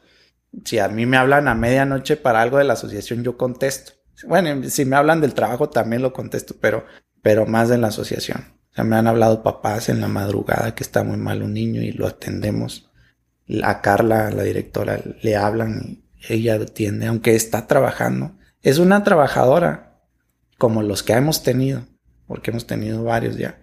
Si a mí me hablan a medianoche para algo de la asociación, yo contesto. Bueno, si me hablan del trabajo, también lo contesto, pero pero más de la asociación. O me han hablado papás en la madrugada que está muy mal un niño y lo atendemos. A Carla, la directora, le hablan y ella atiende, aunque está trabajando. Es una trabajadora como los que hemos tenido, porque hemos tenido varios ya,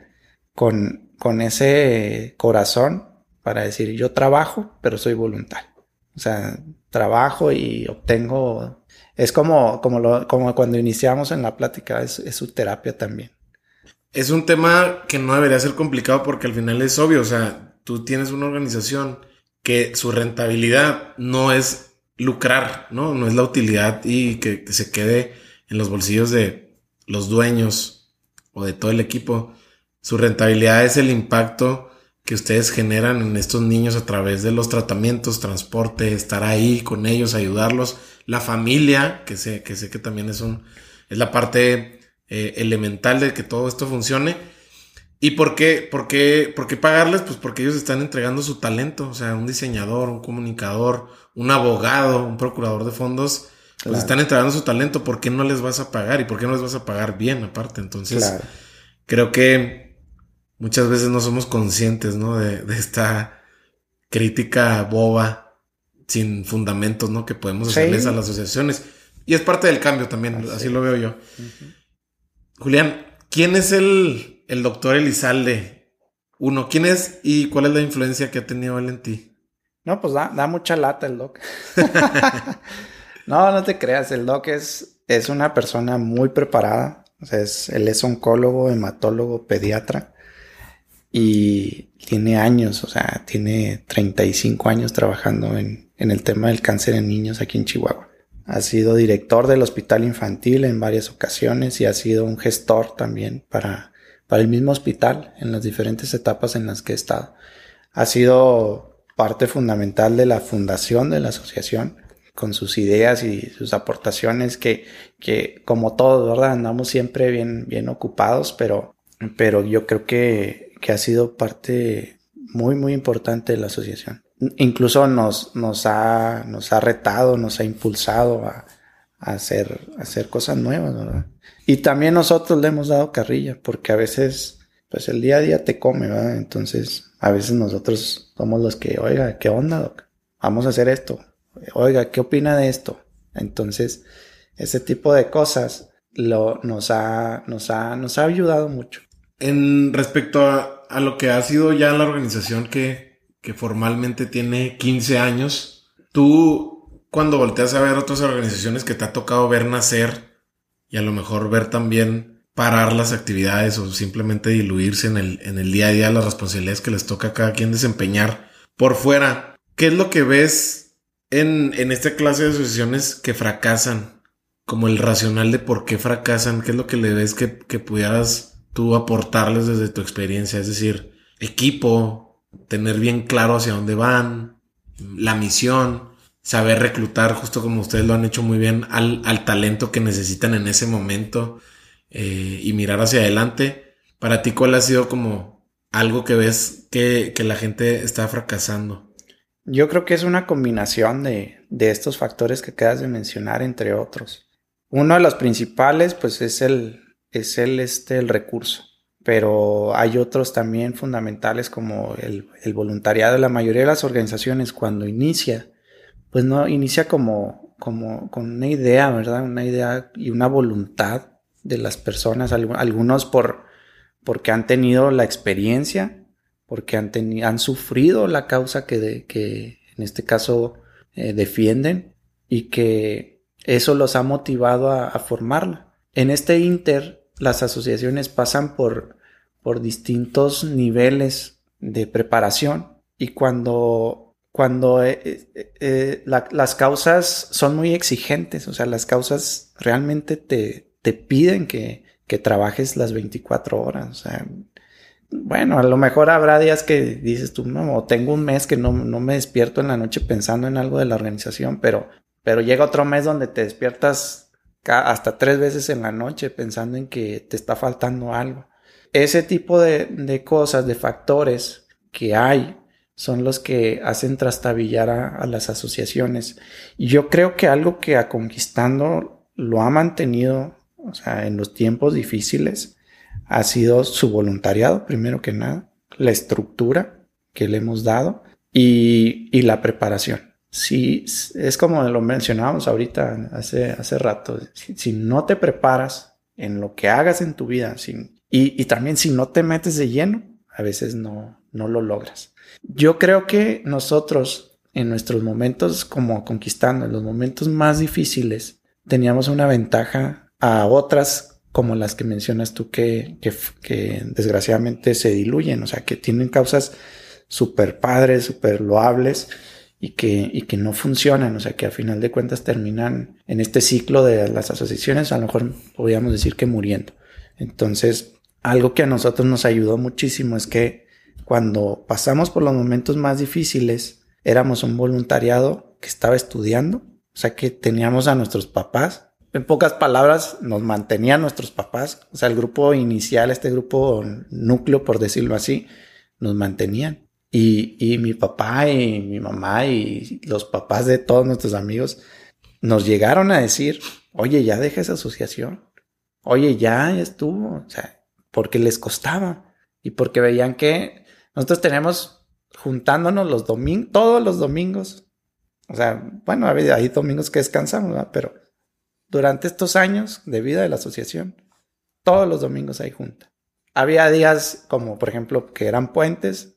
con, con ese corazón para decir yo trabajo, pero soy voluntario. O sea, trabajo y obtengo. Es como, como, lo, como cuando iniciamos en la plática, es su terapia también es un tema que no debería ser complicado porque al final es obvio, o sea, tú tienes una organización que su rentabilidad no es lucrar, ¿no? No es la utilidad y que, se quede en los bolsillos de los dueños o de todo el equipo. Su rentabilidad es el impacto que ustedes generan en estos niños a través de los tratamientos, transporte, estar ahí con ellos, ayudarlos, la familia, que sé que sé que también es un es la parte eh, elemental de que todo esto funcione. ¿Y por qué, por, qué, por qué pagarles? Pues porque ellos están entregando su talento. O sea, un diseñador, un comunicador, un abogado, un procurador de fondos, pues están entregando su talento. ¿Por qué no les vas a pagar? ¿Y por qué no les vas a pagar bien aparte? Entonces, creo que muchas veces no somos conscientes, ¿no? De, esta crítica boba, sin fundamentos, ¿no? Que podemos hacerles a las asociaciones. Y es parte del cambio también, así, lo veo yo. Julián, ¿quién es el, el doctor Elizalde? Uno, ¿quién es y cuál es la influencia que ha tenido él en ti? No, pues da, da mucha lata el doc. no, no te creas, el doc es, es una persona muy preparada. O sea, es, él es oncólogo, hematólogo, pediatra y tiene años, o sea, tiene 35 años trabajando en, en el tema del cáncer en niños aquí en Chihuahua. Ha sido director del hospital infantil en varias ocasiones y ha sido un gestor también para, para el mismo hospital en las diferentes etapas en las que he estado. Ha sido parte fundamental de la fundación de la asociación con sus ideas y sus aportaciones que, que como todos, ¿verdad? Andamos siempre bien, bien ocupados, pero, pero yo creo que, que ha sido parte muy, muy importante de la asociación incluso nos, nos, ha, nos ha retado, nos ha impulsado a, hacer, hacer cosas nuevas, ¿verdad? Y también nosotros le hemos dado carrilla, porque a veces, pues el día a día te come, ¿verdad? Entonces, a veces nosotros somos los que, oiga, ¿qué onda, doc? Vamos a hacer esto. Oiga, ¿qué opina de esto? Entonces, ese tipo de cosas lo, nos, ha, nos, ha, nos ha ayudado mucho. En respecto a, a lo que ha sido ya la organización que, que formalmente tiene 15 años, tú cuando volteas a ver otras organizaciones que te ha tocado ver nacer y a lo mejor ver también parar las actividades o simplemente diluirse en el, en el día a día las responsabilidades que les toca a cada quien desempeñar por fuera, ¿qué es lo que ves en, en esta clase de asociaciones que fracasan? Como el racional de por qué fracasan, ¿qué es lo que le ves que, que pudieras tú aportarles desde tu experiencia? Es decir, equipo, tener bien claro hacia dónde van, la misión, saber reclutar, justo como ustedes lo han hecho muy bien, al, talento que necesitan en ese momento eh, y mirar hacia adelante. Para ti, ¿cuál ha sido como algo que ves que, la gente está fracasando? Yo creo que es una combinación de, de, estos factores que acabas de mencionar, entre otros. Uno de los principales, pues, es el, es el, este, el recurso. Pero hay otros también fundamentales como el, el voluntariado. La mayoría de las organizaciones cuando inicia pues no inicia como, como con una idea, ¿verdad? Una idea y una voluntad de las personas, algunos por, porque han tenido la experiencia, porque han, han sufrido la causa que, de, que en este caso eh, defienden y que eso los ha motivado a, a, formarla. En este inter, las asociaciones pasan por, por distintos niveles de preparación y cuando cuando eh, eh, eh, las causas son muy exigentes, o sea, las causas realmente te, te piden que, que, trabajes las 24 horas, o sea, bueno, a lo mejor habrá días que dices tú, no, tengo un mes que no, no me despierto en la noche pensando en algo de la organización, pero, pero llega otro mes donde te despiertas hasta tres veces en la noche pensando en que te está faltando algo. Ese tipo de, de cosas, de factores que hay son los que hacen trastabillar a, las asociaciones. Y yo creo que algo que a Conquistando lo ha mantenido, o sea, en los tiempos difíciles, ha sido su voluntariado, primero que nada, la estructura que le hemos dado y, y la preparación. Si es como lo mencionábamos ahorita hace, hace rato, si, no te preparas en lo que hagas en tu vida sin, y, y también si no te metes de lleno, a veces no, no lo logras. Yo creo que nosotros, en nuestros momentos como conquistando, en los momentos más difíciles, teníamos una ventaja a otras como las que mencionas tú que, que, desgraciadamente se diluyen, o sea, que tienen causas súper padres, súper loables y que, y que no funcionan, o sea, que a final de cuentas terminan en este ciclo de las asociaciones, a lo mejor podríamos decir que muriendo. Entonces, algo que a nosotros nos ayudó muchísimo es que cuando pasamos por los momentos más difíciles, éramos un voluntariado que estaba estudiando, o sea que teníamos a nuestros papás. En pocas palabras, nos mantenían nuestros papás, o sea, el grupo inicial, este grupo núcleo, por decirlo así, nos mantenían. Y, mi papá y mi mamá y los papás de todos nuestros amigos nos llegaron a decir, oye, ya deja esa asociación. Oye, ya estuvo. O sea, porque les costaba y porque veían que nosotros tenemos juntándonos los domingos, todos los domingos. O sea, bueno, hay domingos que descansamos. Pero durante estos años de vida de la asociación, todos los domingos hay junta. Había días como, por ejemplo, que eran puentes.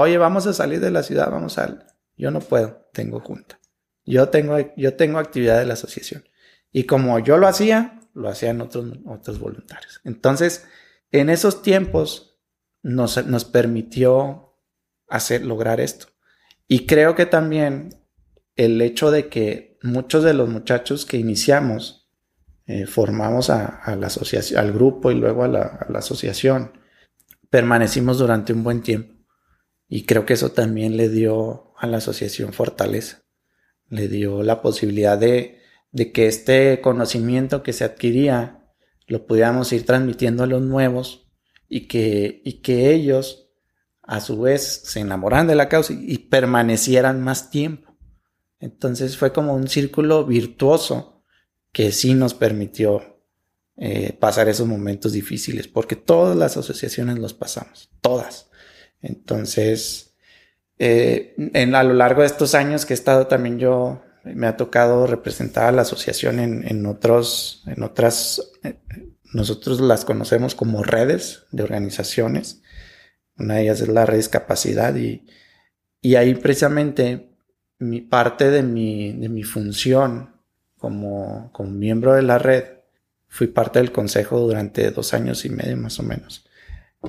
Oye, vamos a salir de la ciudad, vamos a... Yo no puedo, tengo junta. Yo tengo, yo tengo actividad de la asociación. Y como yo lo hacía, lo hacían otros, otros voluntarios. Entonces, en esos tiempos nos, nos permitió hacer, lograr esto. Y creo que también el hecho de que muchos de los muchachos que iniciamos, eh, formamos a, la asociación, al grupo y luego a la, a la, asociación, permanecimos durante un buen tiempo. Y creo que eso también le dio a la asociación fortaleza. Le dio la posibilidad de, de que este conocimiento que se adquiría lo pudiéramos ir transmitiendo a los nuevos y que, y que ellos a su vez se enamoraran de la causa y, permanecieran más tiempo. Entonces fue como un círculo virtuoso que sí nos permitió eh, pasar esos momentos difíciles, porque todas las asociaciones los pasamos, todas. Entonces, eh, en, a lo largo de estos años que he estado también yo, me ha tocado representar a la asociación en, otros, en otras eh, nosotros las conocemos como redes de organizaciones. Una de ellas es la red discapacidad y, y ahí precisamente mi parte de mi, de mi función como, como miembro de la red, fui parte del consejo durante dos años y medio más o menos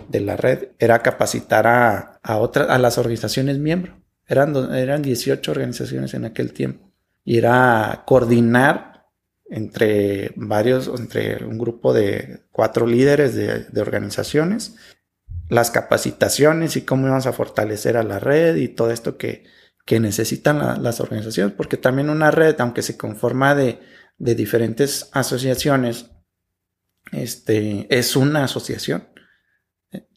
de la red, era capacitar a, a otras, a las organizaciones miembros. Eran, eran 18 organizaciones en aquel tiempo. Y era coordinar entre varios, entre un grupo de cuatro líderes de, organizaciones, las capacitaciones y cómo íbamos a fortalecer a la red y todo esto que, que necesitan las organizaciones, porque también una red, aunque se conforma de, de diferentes asociaciones, este, es una asociación.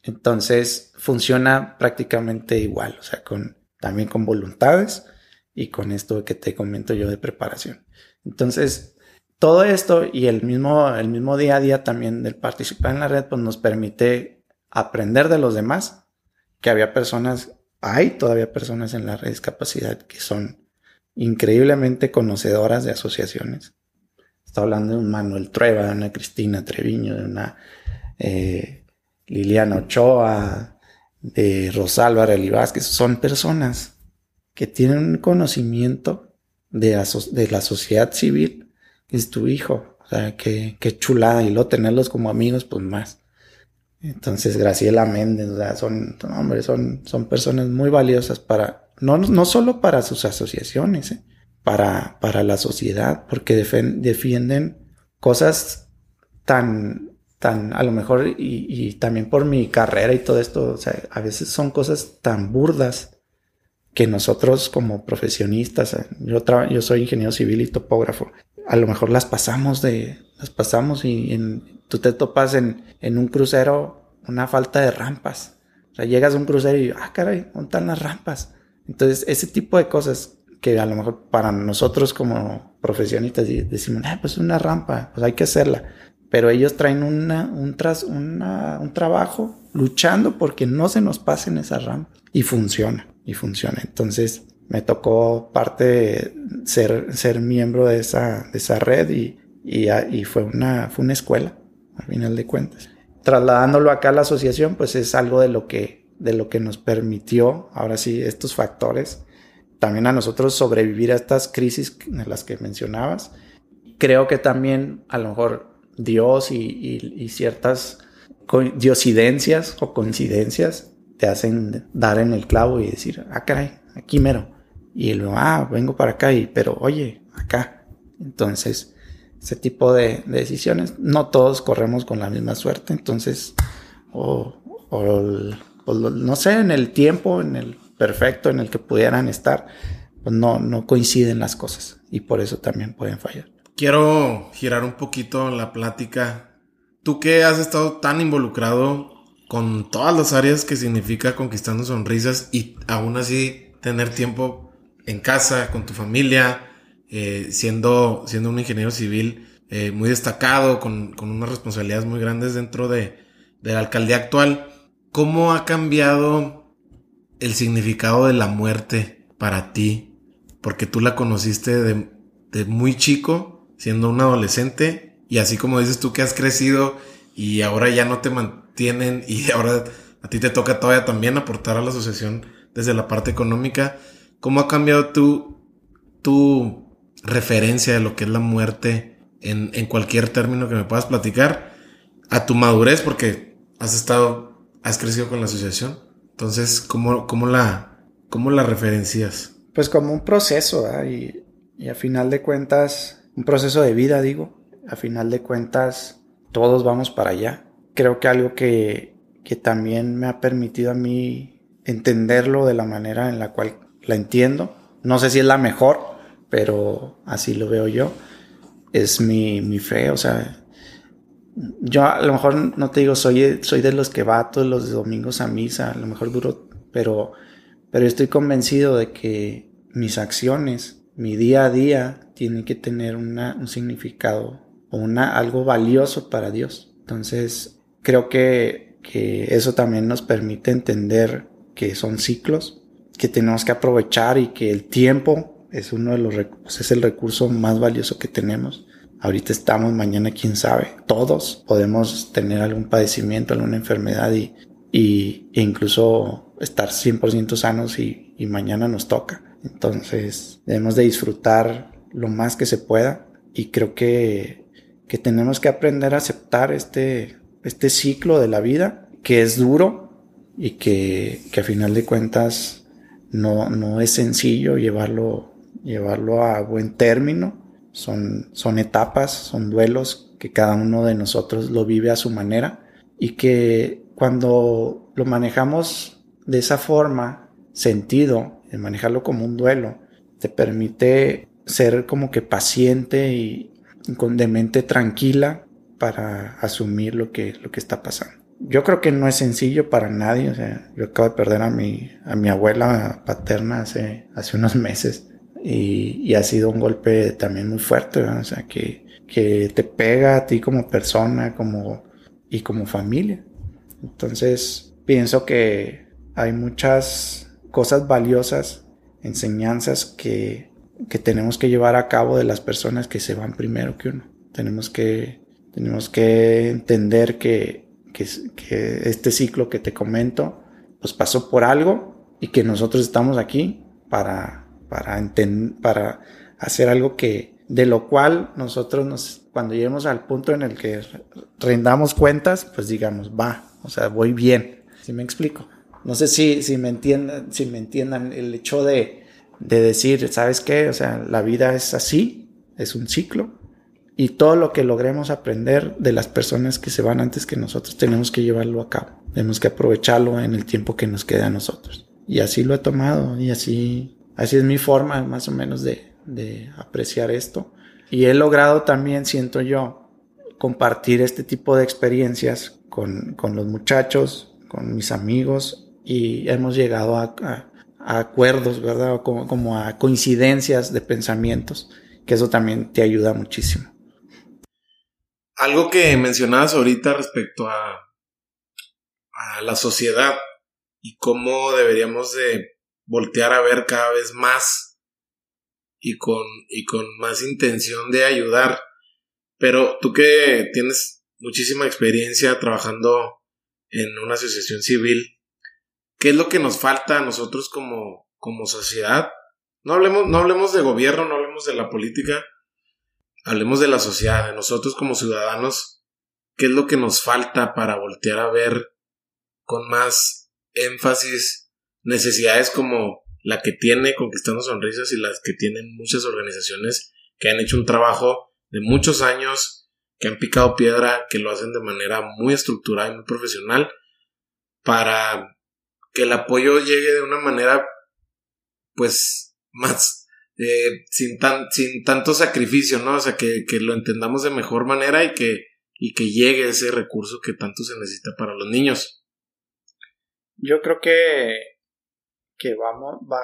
Entonces funciona prácticamente igual, o sea, con, también con voluntades y con esto que te comento yo de preparación. Entonces, todo esto y el mismo, el mismo día a día también del participar en la red, pues nos permite aprender de los demás, que había personas, hay todavía personas en la red de discapacidad que son increíblemente conocedoras de asociaciones. Estoy hablando de un Manuel Trueba, de una Cristina Treviño, de una eh, Liliana Ochoa, de Rosalba Relí Vázquez. Son personas que tienen un conocimiento de, la sociedad civil, que es tu hijo. O sea, qué, qué chulada. Y luego tenerlos como amigos, pues más. Entonces, Graciela Méndez, o sea, son, hombre, son, son personas muy valiosas para, no, no solo para sus asociaciones, ¿eh? para, para la sociedad, porque defienden cosas tan, a lo mejor, y, también por mi carrera y todo esto, a veces son cosas tan burdas que nosotros como profesionistas, yo, yo soy ingeniero civil y topógrafo, a lo mejor las pasamos de, las pasamos y en, tú te topas en, en un crucero una falta de rampas. O sea, llegas a un crucero y, ah, caray, ¿dónde están las rampas? Entonces, ese tipo de cosas que a lo mejor para nosotros como profesionistas decimos, ah, pues una rampa, pues hay que hacerla. Pero ellos traen una, un, tras, una, un trabajo luchando porque no se nos pasen esas rampas. Y funciona, y funciona. Entonces, me tocó parte ser, ser miembro de esa, de esa red y, y, y, fue, una, fue una escuela, al final de cuentas. Trasladándolo acá a la asociación, pues es algo de lo que, de lo que nos permitió, ahora sí, estos factores, también a nosotros sobrevivir a estas crisis en las que mencionabas. Creo que también a lo mejor Dios y, ciertas diosidencias o coincidencias te hacen dar en el clavo y decir, ah, caray, aquí mero. Y luego, ah, vengo para acá, y, pero oye, acá. Entonces, ese tipo de, decisiones, no todos corremos con la misma suerte, entonces, o, o, no sé, en el tiempo, en el perfecto en el que pudieran estar, pues no, no coinciden las cosas y por eso también pueden fallar. Quiero girar un poquito la plática. Tú que has estado tan involucrado con todas las áreas que significa conquistando sonrisas y aún así tener tiempo en casa, con tu familia, eh, siendo, siendo un ingeniero civil eh, muy destacado, con, con, unas responsabilidades muy grandes dentro de, de la alcaldía actual, ¿cómo ha cambiado el significado de la muerte para ti? Porque tú la conociste de, de muy chico, siendo un adolescente, y así como dices tú que has crecido y ahora ya no te mantienen y ahora a ti te toca todavía también aportar a la asociación desde la parte económica. ¿Cómo ha cambiado tu, tu referencia de lo que es la muerte en, en cualquier término que me puedas platicar? A tu madurez, porque has estado, has crecido con la asociación. Entonces, ¿cómo, cómo, la, cómo la referencias? Pues como un proceso, y, y a final de cuentas, un proceso de vida, digo. A final de cuentas, todos vamos para allá. Creo que algo que, que también me ha permitido a mí entenderlo de la manera en la cual la entiendo. No sé si es la mejor, pero así lo veo yo. Es mi, mi fe, o sea, yo a lo mejor no te digo, soy, soy de los que va todos los domingos a misa, a lo mejor duro, pero, pero estoy convencido de que mis acciones, mi día a día, tienen que tener una, un significado o una, algo valioso para Dios. Entonces, creo que, que eso también nos permite entender que son ciclos, que tenemos que aprovechar y que el tiempo es uno de los recursos, es el recurso más valioso que tenemos Ahorita estamos, mañana quién sabe. Todos podemos tener algún padecimiento, alguna enfermedad y, y e incluso estar 100% sanos y, y mañana nos toca. Entonces debemos de disfrutar lo más que se pueda y creo que, que tenemos que aprender a aceptar este, este ciclo de la vida que es duro y que, que a final de cuentas no, no es sencillo llevarlo, llevarlo a buen término. Son, son etapas, son duelos que cada uno de nosotros lo vive a su manera y que cuando lo manejamos de esa forma, sentido, manejarlo como un duelo, te permite ser como que paciente y con de mente tranquila para asumir lo que, lo que está pasando. Yo creo que no es sencillo para nadie, o sea, yo acabo de perder a mi, a mi abuela paterna hace, hace unos meses y, y ha sido un golpe también muy fuerte, o sea, que, que te pega a ti como persona como, y como familia. Entonces, pienso que hay muchas cosas valiosas, enseñanzas que, que tenemos que llevar a cabo de las personas que se van primero que uno. Tenemos que, tenemos que entender que, que, este ciclo que te comento, pues pasó por algo y que nosotros estamos aquí para, para, para hacer algo que, de lo cual nosotros nos, cuando lleguemos al punto en el que rindamos cuentas, pues digamos, va, o sea, voy bien. ¿Sí me explico? No sé si, si me entiendan, si me entiendan el hecho de, de decir, ¿sabes qué? O sea, la vida es así, es un ciclo. Y todo lo que logremos aprender de las personas que se van antes que nosotros, tenemos que llevarlo a cabo. Tenemos que aprovecharlo en el tiempo que nos queda a nosotros. Y así lo he tomado y así, así es mi forma más o menos de, de apreciar esto. Y he logrado también, siento yo, compartir este tipo de experiencias con, con los muchachos, con mis amigos y hemos llegado a, acuerdos, ¿verdad? Como, como a coincidencias de pensamientos, que eso también te ayuda muchísimo. Algo que mencionabas ahorita respecto a, a la sociedad y cómo deberíamos de voltear a ver cada vez más y con, y con más intención de ayudar. Pero tú que tienes muchísima experiencia trabajando en una asociación civil, ¿qué es lo que nos falta a nosotros como, como sociedad? No hablemos, no hablemos de gobierno, no hablemos de la política, hablemos de la sociedad, de nosotros como ciudadanos, ¿qué es lo que nos falta para voltear a ver con más énfasis necesidades como la que tiene Conquistando Sonrisas y las que tienen muchas organizaciones que han hecho un trabajo de muchos años, que han picado piedra, que lo hacen de manera muy estructurada y muy profesional, para que el apoyo llegue de una manera, pues, más, eh, sin, tan, sin tanto sacrificio, ¿no? O sea, que, lo entendamos de mejor manera y que, y que llegue ese recurso que tanto se necesita para los niños. Yo creo que que vamos, va,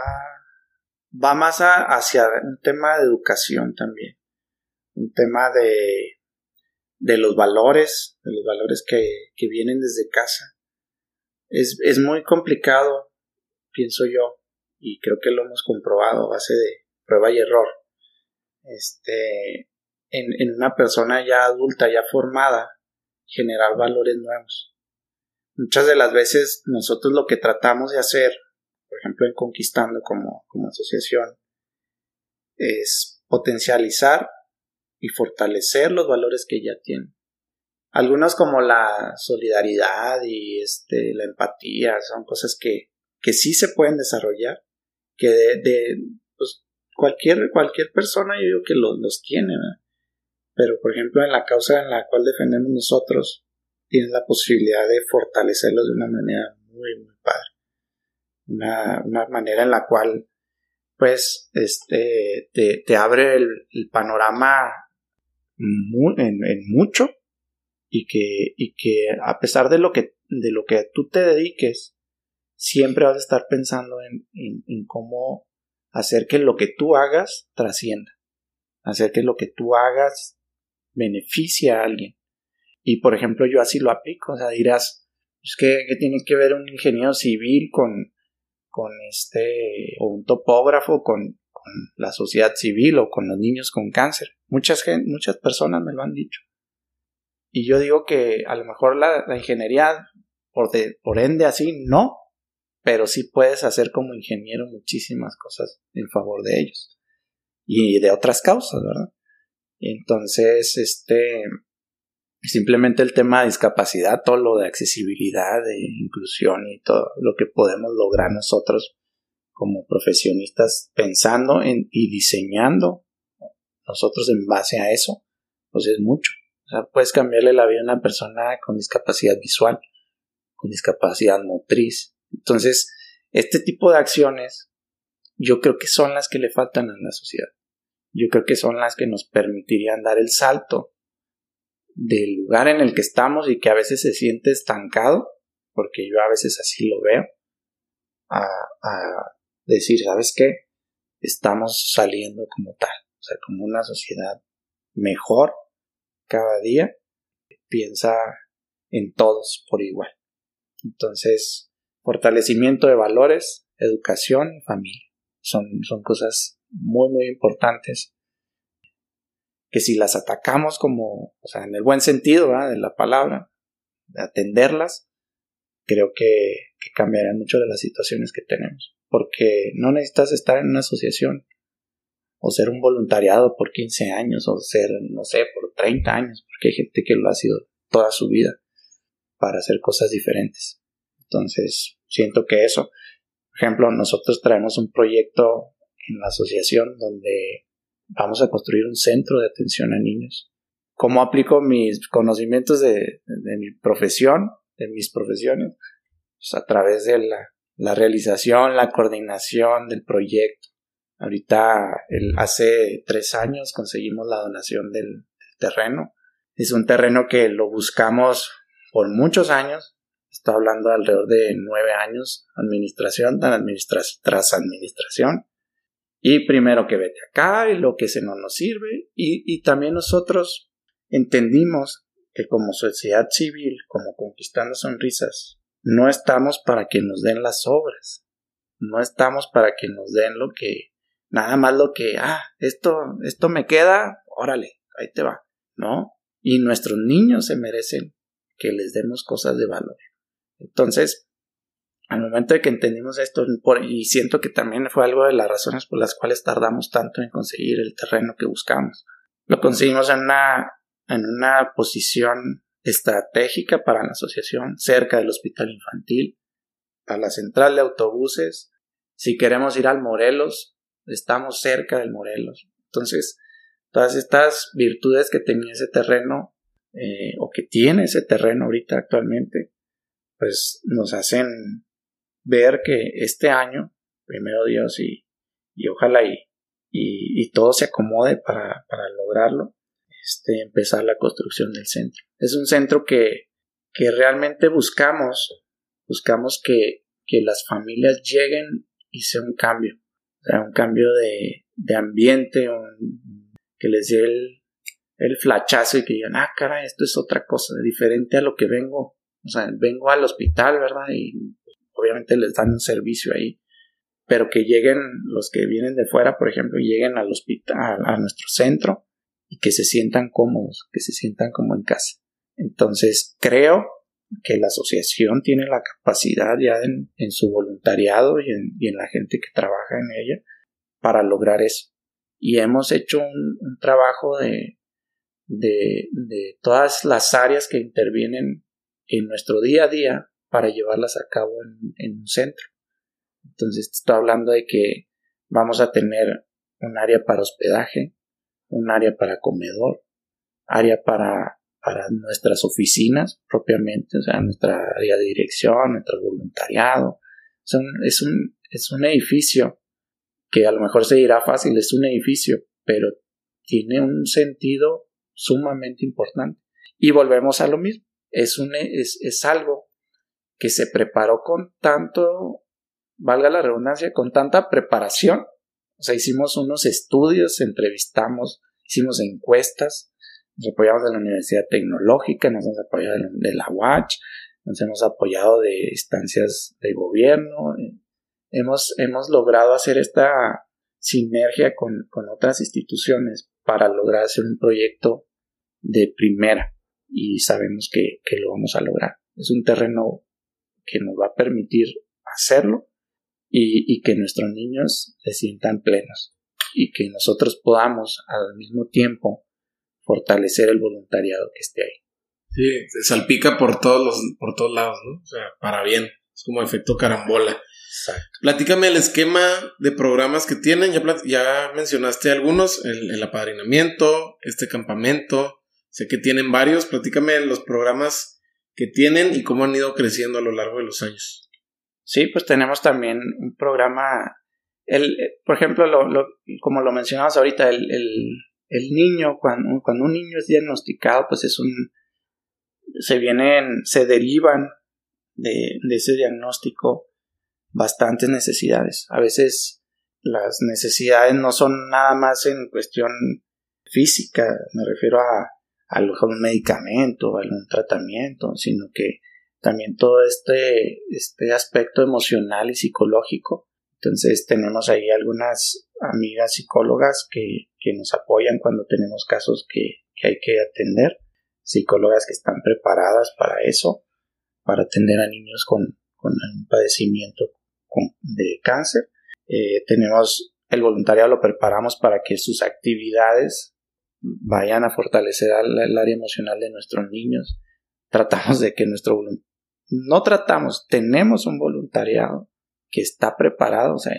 va más hacia un tema de educación también, un tema de, de los valores, de los valores que, que vienen desde casa. Es, es muy complicado, pienso yo, y creo que lo hemos comprobado a base de prueba y error. Este, en, en una persona ya adulta, ya formada, generar valores nuevos. Muchas de las veces nosotros lo que tratamos de hacer por ejemplo, en Conquistando como, como asociación, es potencializar y fortalecer los valores que ya tienen. Algunos como la solidaridad y este, la empatía son cosas que, que sí se pueden desarrollar, que de, de pues, cualquier, cualquier persona yo digo que los, los tiene, pero por ejemplo en la causa en la cual defendemos nosotros, tienen la posibilidad de fortalecerlos de una manera muy, muy padre. Una, una manera en la cual pues este te, te abre el, panorama en, mucho y que, y que a pesar de lo que de lo que tú te dediques siempre vas a estar pensando en, en, cómo hacer que lo que tú hagas trascienda hacer que lo que tú hagas beneficie a alguien y por ejemplo yo así lo aplico o sea dirás es que, tiene que ver un ingeniero civil con con este, o un topógrafo con, con la sociedad civil o con los niños con cáncer. Muchas, muchas personas me lo han dicho. Y yo digo que a lo mejor la, ingeniería, por, de, por ende así, no, pero sí puedes hacer como ingeniero muchísimas cosas en favor de ellos. Y de otras causas, ¿verdad? Entonces, este, simplemente el tema de discapacidad, todo lo de accesibilidad, de inclusión y todo lo que podemos lograr nosotros como profesionistas pensando en, y diseñando nosotros en base a eso, pues es mucho. Puedes cambiarle la vida a una persona con discapacidad visual, con discapacidad motriz. Entonces, este tipo de acciones yo creo que son las que le faltan a la sociedad. Yo creo que son las que nos permitirían dar el salto del lugar en el que estamos y que a veces se siente estancado, porque yo a veces así lo veo, a, a decir, ¿sabes qué? Estamos saliendo como tal, o sea, como una sociedad mejor cada día, piensa en todos por igual. Entonces, fortalecimiento de valores, educación y familia. Son, son cosas muy, muy importantes que si las atacamos como, o sea, en el buen sentido de la palabra, de atenderlas, creo que, que cambiarán mucho de las situaciones que tenemos. Porque no necesitas estar en una asociación o ser un voluntariado por 15 años o ser, no sé, por 30 años, porque hay gente que lo ha sido toda su vida para hacer cosas diferentes. Entonces, siento que eso, por ejemplo, nosotros traemos un proyecto en la asociación donde vamos a construir un centro de atención a niños. ¿Cómo aplico mis conocimientos de, mi profesión, de mis profesiones? Pues a través de la, realización, la coordinación del proyecto. Ahorita, hace tres años conseguimos la donación del, terreno. Es un terreno que lo buscamos por muchos años. Estoy hablando de alrededor de nueve años, administración tras administración y primero que vete acá y lo que se no nos sirve y, y también nosotros entendimos que como sociedad civil, como conquistando sonrisas, no estamos para que nos den las obras, no estamos para que nos den lo que, nada más lo que, ah, esto, esto me queda, órale, ahí te va, ¿no? Y nuestros niños se merecen que les demos cosas de valor. Entonces, al momento de que entendimos esto, y siento que también fue algo de las razones por las cuales tardamos tanto en conseguir el terreno que buscamos. Lo conseguimos en una, en una posición estratégica para la asociación, cerca del hospital infantil, a la central de autobuses. Si queremos ir al Morelos, estamos cerca del Morelos. Entonces, todas estas virtudes que tenía ese terreno, eh, o que tiene ese terreno ahorita actualmente, pues nos hacen ver que este año, primero Dios, y, y ojalá y, y, todo se acomode para, para lograrlo, este, empezar la construcción del centro. Es un centro que, que realmente buscamos, buscamos que, que las familias lleguen y sea un cambio, o sea, un cambio de, de ambiente, que les dé el, el flachazo y que digan, ah, cara, esto es otra cosa, diferente a lo que vengo, o sea, vengo al hospital, ¿verdad? Y obviamente les dan un servicio ahí, pero que lleguen los que vienen de fuera, por ejemplo, lleguen al hospital, a nuestro centro y que se sientan cómodos, que se sientan como en casa. Entonces, creo que la asociación tiene la capacidad ya en, su voluntariado y en, la gente que trabaja en ella para lograr eso. Y hemos hecho un, trabajo de, de, de todas las áreas que intervienen en nuestro día a día para llevarlas a cabo en, un centro. Entonces, estoy hablando de que vamos a tener un área para hospedaje, un área para comedor, área para, para nuestras oficinas propiamente, o sea, nuestra área de dirección, nuestro voluntariado. es, un, es un edificio que a lo mejor se dirá fácil, es un edificio, pero tiene un sentido sumamente importante. Y volvemos a lo mismo, es, un, es, es algo que se preparó con tanto, valga la redundancia, con tanta preparación. O sea, hicimos unos estudios, entrevistamos, hicimos encuestas, nos apoyamos de la Universidad Tecnológica, nos hemos apoyado de la UACH, nos hemos apoyado de instancias de gobierno. Hemos, hemos logrado hacer esta sinergia con, otras instituciones para lograr hacer un proyecto de primera y sabemos que, que lo vamos a lograr. Es un terreno que nos va a permitir hacerlo y, que nuestros niños se sientan plenos y que nosotros podamos al mismo tiempo fortalecer el voluntariado que esté ahí. Sí, se salpica por todos los, por todos lados, ¿no? O sea, para bien. Es como efecto carambola. Exacto. Platícame el esquema de programas que tienen. Ya, ya mencionaste algunos, el, el, apadrinamiento, este campamento. Sé que tienen varios. Platícame los programas que tienen y cómo han ido creciendo a lo largo de los años. Sí, pues tenemos también un programa el, por ejemplo, lo, como lo mencionabas ahorita, el, el, niño, cuando, cuando un niño es diagnosticado, pues es un, se vienen, se derivan de, de ese diagnóstico bastantes necesidades. A veces las necesidades no son nada más en cuestión física, me refiero a, a algún medicamento, a algún tratamiento, sino que también todo este, este aspecto emocional y psicológico. Entonces tenemos ahí algunas amigas psicólogas que, que nos apoyan cuando tenemos casos que, que hay que atender, psicólogas que están preparadas para eso, para atender a niños con, con un padecimiento de cáncer. Eh, tenemos el voluntariado lo preparamos para que sus actividades vayan a fortalecer el área emocional de nuestros niños. Tratamos de que nuestro no tratamos, tenemos un voluntariado que está preparado. O sea,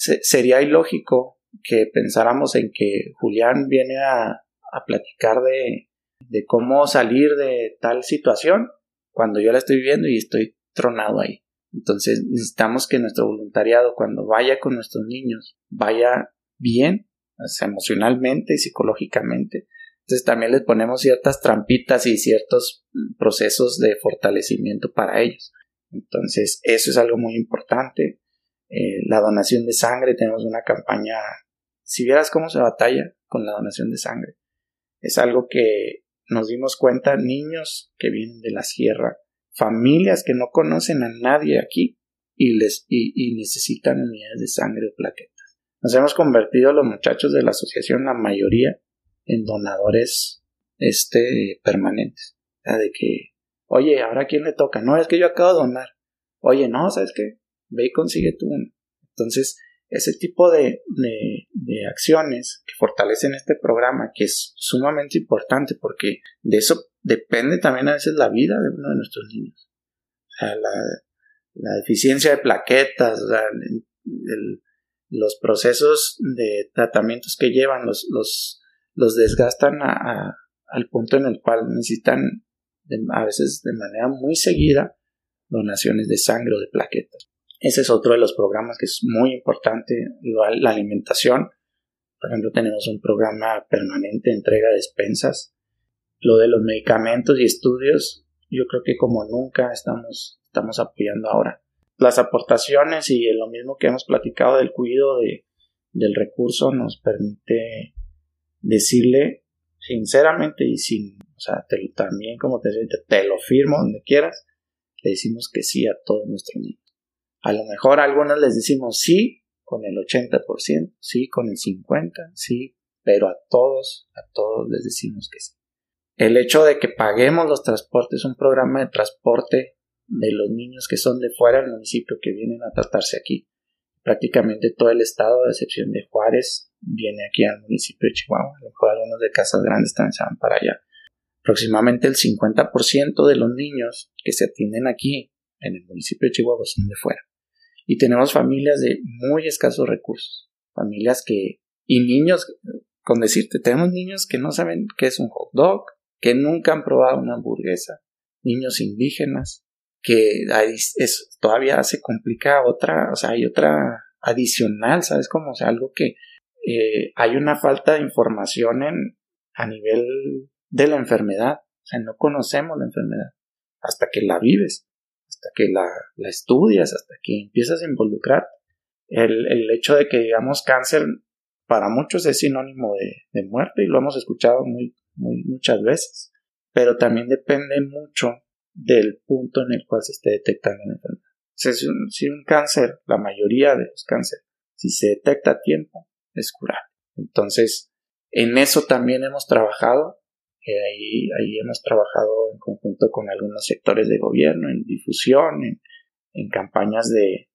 sería ilógico que pensáramos en que Julián viene a, a platicar de, de cómo salir de tal situación cuando yo la estoy viviendo y estoy tronado ahí. Entonces necesitamos que nuestro voluntariado cuando vaya con nuestros niños vaya bien, emocionalmente y psicológicamente. Entonces también les ponemos ciertas trampitas y ciertos procesos de fortalecimiento para ellos. Entonces eso es algo muy importante. Eh, la donación de sangre, tenemos una campaña, si vieras cómo se batalla con la donación de sangre, es algo que nos dimos cuenta niños que vienen de la sierra familias que no conocen a nadie aquí y, les, y, necesitan unidades de sangre o plaquetas. Nos hemos convertido los muchachos de la asociación, la mayoría, en donadores este, permanentes. de que, oye, ¿ahora quién le toca? No, es que yo acabo de donar. Oye, no, ¿sabes qué? Ve y consigue tú uno. Entonces, ese tipo de, de, acciones que fortalecen este programa, que es sumamente importante porque de eso depende también a veces la vida de uno de nuestros niños. O sea, la, la deficiencia de plaquetas, los procesos de tratamientos que llevan los, los, los desgastan al punto en el cual necesitan a veces de manera muy seguida donaciones de sangre o de plaquetas. Ese es otro de los programas que es muy importante, la alimentación. Por ejemplo, tenemos un programa permanente de entrega de despensas lo de los medicamentos y estudios, yo creo que como nunca estamos, estamos apoyando ahora. Las aportaciones y lo mismo que hemos platicado del cuidado de, del recurso nos permite decirle sinceramente y sin, o sea, también como te, te lo firmo donde quieras, le decimos que sí a todos nuestros niños. A lo mejor a algunos les decimos sí con el 80%, sí con el 50%, sí, pero a todos, a todos les decimos que sí. El hecho de que paguemos los transportes, un programa de transporte de los niños que son de fuera del municipio que vienen a tratarse aquí. Prácticamente todo el estado, a excepción de Juárez, viene aquí al municipio de Chihuahua. A lo mejor algunos de casas grandes también se van para allá. Aproximadamente el 50% de los niños que se atienden aquí en el municipio de Chihuahua son de fuera. Y tenemos familias de muy escasos recursos. Familias que, y niños, con decirte, tenemos niños que no saben qué es un hot dog, que nunca han probado una hamburguesa, niños indígenas, que es, todavía se complica otra, o sea, hay otra adicional, ¿sabes cómo? O sea, algo que eh, hay una falta de información en, a nivel de la enfermedad, o sea, no conocemos la enfermedad hasta que la vives, hasta que la, la estudias, hasta que empiezas a involucrar. El, el, hecho de que digamos cáncer para muchos es sinónimo de, de muerte y lo hemos escuchado muy, muchas veces, pero también depende mucho del punto en el cual se esté detectando la enfermedad. Si un, si un cáncer, la mayoría de los cánceres, si se detecta a tiempo, es curable. Entonces, en eso también hemos trabajado. Eh, ahí, hemos trabajado en conjunto con algunos sectores de gobierno, en difusión, en, campañas de,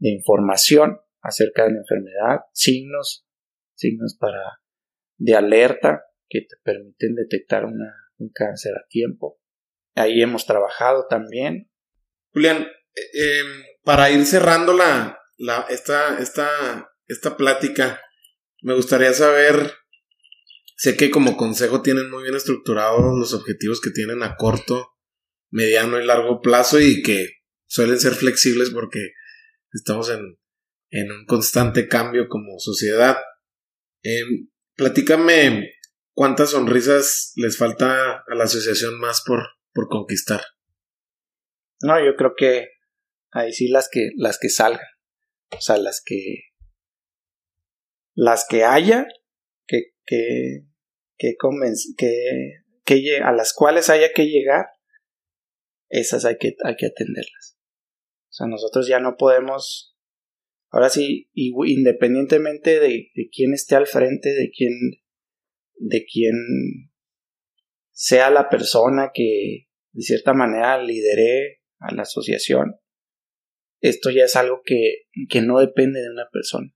información acerca de la enfermedad, signos, signos para de alerta que te permiten detectar una, un cáncer a tiempo. Ahí hemos trabajado también. Julián, eh, em, para ir cerrando la, la, esta, esta, esta plática, me gustaría saber, sé que como consejo tienen muy bien estructurados los objetivos que tienen a corto, mediano y largo plazo y que suelen ser flexibles porque estamos en en un constante cambio como sociedad. Em, platícame cuántas sonrisas les falta a la asociación más por, por conquistar. No, yo creo que ahí sí las que, las que salgan. O sea, las que. Las que haya que, que, que, que, a las cuales haya que llegar, esas hay que, hay que atenderlas. O sea, nosotros ya no podemos Ahora sí, independientemente de, quién esté al frente, de quién, de quién sea la persona que de cierta manera lidere a la asociación, esto ya es algo que, que no depende de una persona.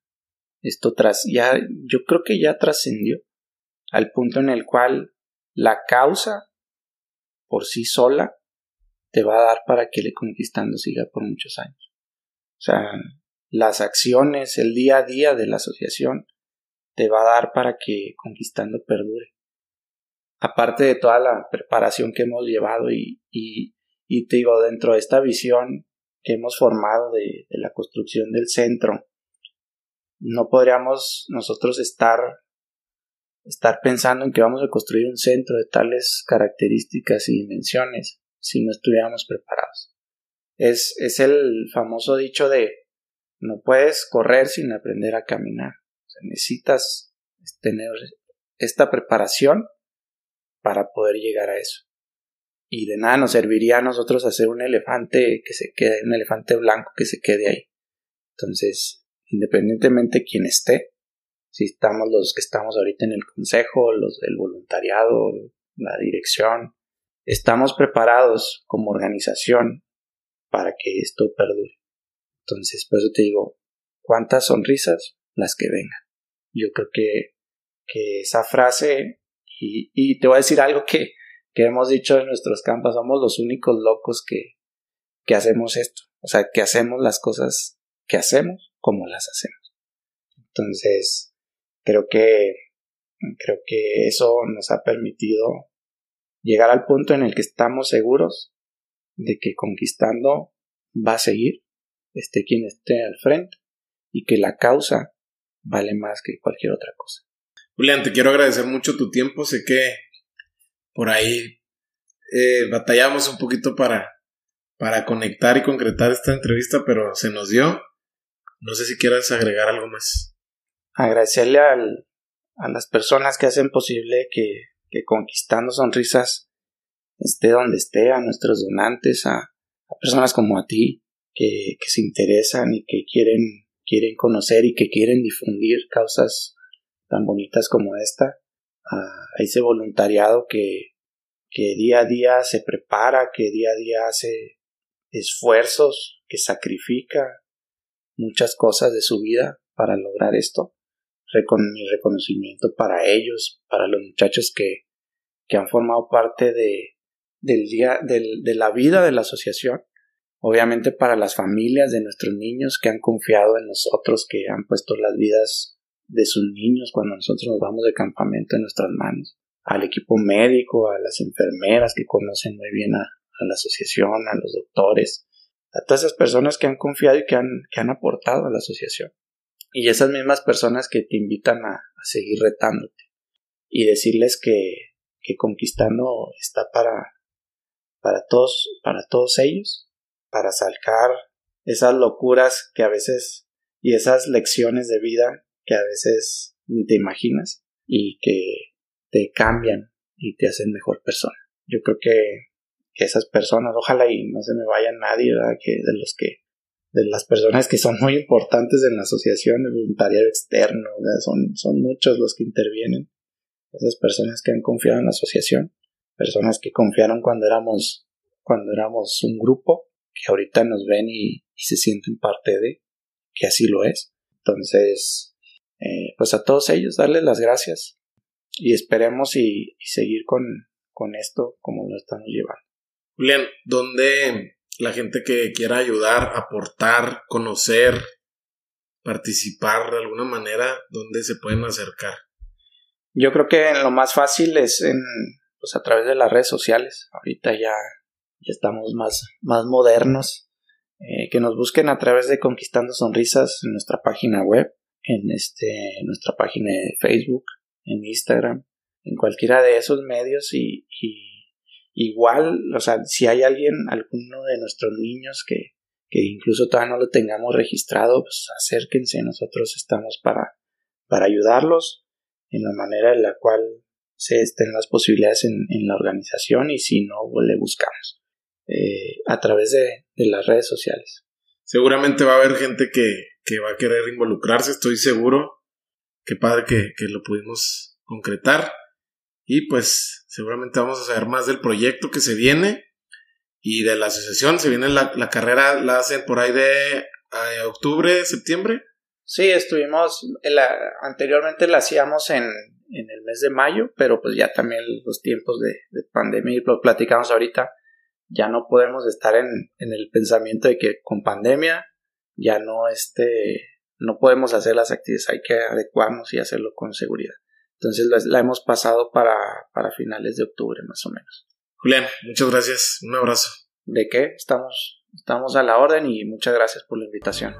Esto tras, ya, yo creo que ya trascendió al punto en el cual la causa por sí sola te va a dar para que le conquistando siga por muchos años. O sea, las acciones, el día a día de la asociación te va a dar para que Conquistando perdure. Aparte de toda la preparación que hemos llevado y, y, te digo, dentro de esta visión que hemos formado de la construcción del centro, no podríamos nosotros estar estar pensando en que vamos a construir un centro de tales características y dimensiones si no estuviéramos preparados. Es, es el famoso dicho de no puedes correr sin aprender a caminar. necesitas tener esta preparación para poder llegar a eso. Y de nada nos serviría a nosotros hacer un elefante que se quede, un elefante blanco que se quede ahí. Entonces, independientemente de quién esté, si estamos los que estamos ahorita en el consejo, los del voluntariado, la dirección, estamos preparados como organización para que esto perdure. Entonces, por eso te digo, ¿cuántas sonrisas? Las que vengan. Yo creo que, que esa frase, y, y te voy a decir algo que, que hemos dicho en nuestros campos, somos los únicos locos que, que hacemos esto. O sea, que hacemos las cosas que hacemos como las hacemos. Entonces, creo que, creo que eso nos ha permitido llegar al punto en el que estamos seguros de que conquistando va a seguir esté quien esté al frente y que la causa vale más que cualquier otra cosa. Julián, te quiero agradecer mucho tu tiempo. Sé que por ahí eh, batallamos un poquito para, para conectar y concretar esta entrevista, pero se nos dio. No sé si quieras agregar algo más. Agradecerle al, a las personas que hacen posible que, que Conquistando Sonrisas esté donde esté, a nuestros donantes, a, a personas como a ti, que, se interesan y que quieren, quieren conocer y que quieren difundir causas tan bonitas como esta, a ese voluntariado que, que día a día se prepara, que día a día hace esfuerzos, que sacrifica muchas cosas de su vida para lograr esto. mi reconocimiento para ellos, para los muchachos que, que han formado parte de, del día, del, de la vida de la asociación obviamente para las familias de nuestros niños que han confiado en nosotros, que han puesto las vidas de sus niños cuando nosotros nos vamos de campamento en nuestras manos, al equipo médico, a las enfermeras que conocen muy bien a, la asociación, a los doctores, a todas esas personas que han confiado y que han, que han aportado a la asociación. Y esas mismas personas que te invitan a, a seguir retándote y decirles que, que conquistando está para, para todos, para todos ellos para sacar esas locuras que a veces y esas lecciones de vida que a veces ni te imaginas y que te cambian y te hacen mejor persona. Yo creo que, que esas personas, ojalá y no se me vaya nadie, ¿verdad? Que de los que de las personas que son muy importantes en la asociación, el voluntariado externo, son, son muchos los que intervienen. Esas personas que han confiado en la asociación, personas que confiaron cuando éramos, cuando éramos un grupo que ahorita nos ven y, se sienten parte de, que así lo es. Entonces, eh, pues a todos ellos darles las gracias y esperemos y, seguir con, con esto como lo estamos llevando. Julián, ¿dónde la gente que quiera ayudar, aportar, conocer, participar de alguna manera, dónde se pueden acercar? Yo creo que lo más fácil es en, pues a través de las redes sociales. Ahorita ya ya estamos más, más modernos. eh, que nos busquen a través de Conquistando Sonrisas en nuestra página web, en este, nuestra página de Facebook, en Instagram, en cualquiera de esos medios y, igual, o sea, si hay alguien, alguno de nuestros niños que, que incluso todavía no lo tengamos registrado, pues acérquense, nosotros estamos para, para ayudarlos en la manera en la cual se estén las posibilidades en, la organización y si no, pues, le buscamos eh, a través de, de, las redes sociales. Seguramente va a haber gente que, que va a querer involucrarse, estoy seguro. Qué padre que, que lo pudimos concretar. Y pues seguramente vamos a saber más del proyecto que se viene y de la asociación. Se viene la, la carrera, la hacen por ahí de eh, octubre, septiembre. Sí, estuvimos, la, anteriormente la hacíamos en, en el mes de mayo, pero pues ya también los tiempos de, de pandemia, y platicamos ahorita, ya no podemos estar en, en, el pensamiento de que con pandemia ya no este, no podemos hacer las actividades, hay que adecuarnos y hacerlo con seguridad. Entonces la, la hemos pasado para, para finales de octubre más o menos. Julián, muchas gracias, un abrazo. ¿De qué? Estamos, estamos a la orden y muchas gracias por la invitación.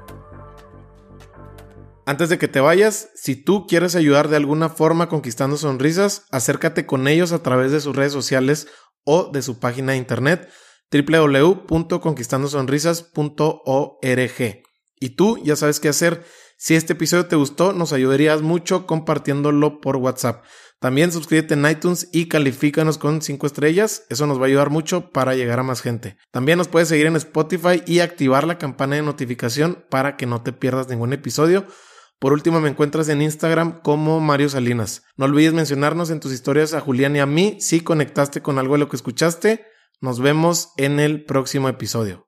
Antes de que te vayas, si tú quieres ayudar de alguna forma conquistando sonrisas, acércate con ellos a través de sus redes sociales o de su página de internet www.conquistandosonrisas.org. Y tú ya sabes qué hacer. Si este episodio te gustó, nos ayudarías mucho compartiéndolo por WhatsApp. También suscríbete en iTunes y califícanos con 5 estrellas. Eso nos va a ayudar mucho para llegar a más gente. También nos puedes seguir en Spotify y activar la campana de notificación para que no te pierdas ningún episodio. Por último, me encuentras en Instagram como Mario Salinas. No olvides mencionarnos en tus historias a Julián y a mí si conectaste con algo de lo que escuchaste. Nos vemos en el próximo episodio.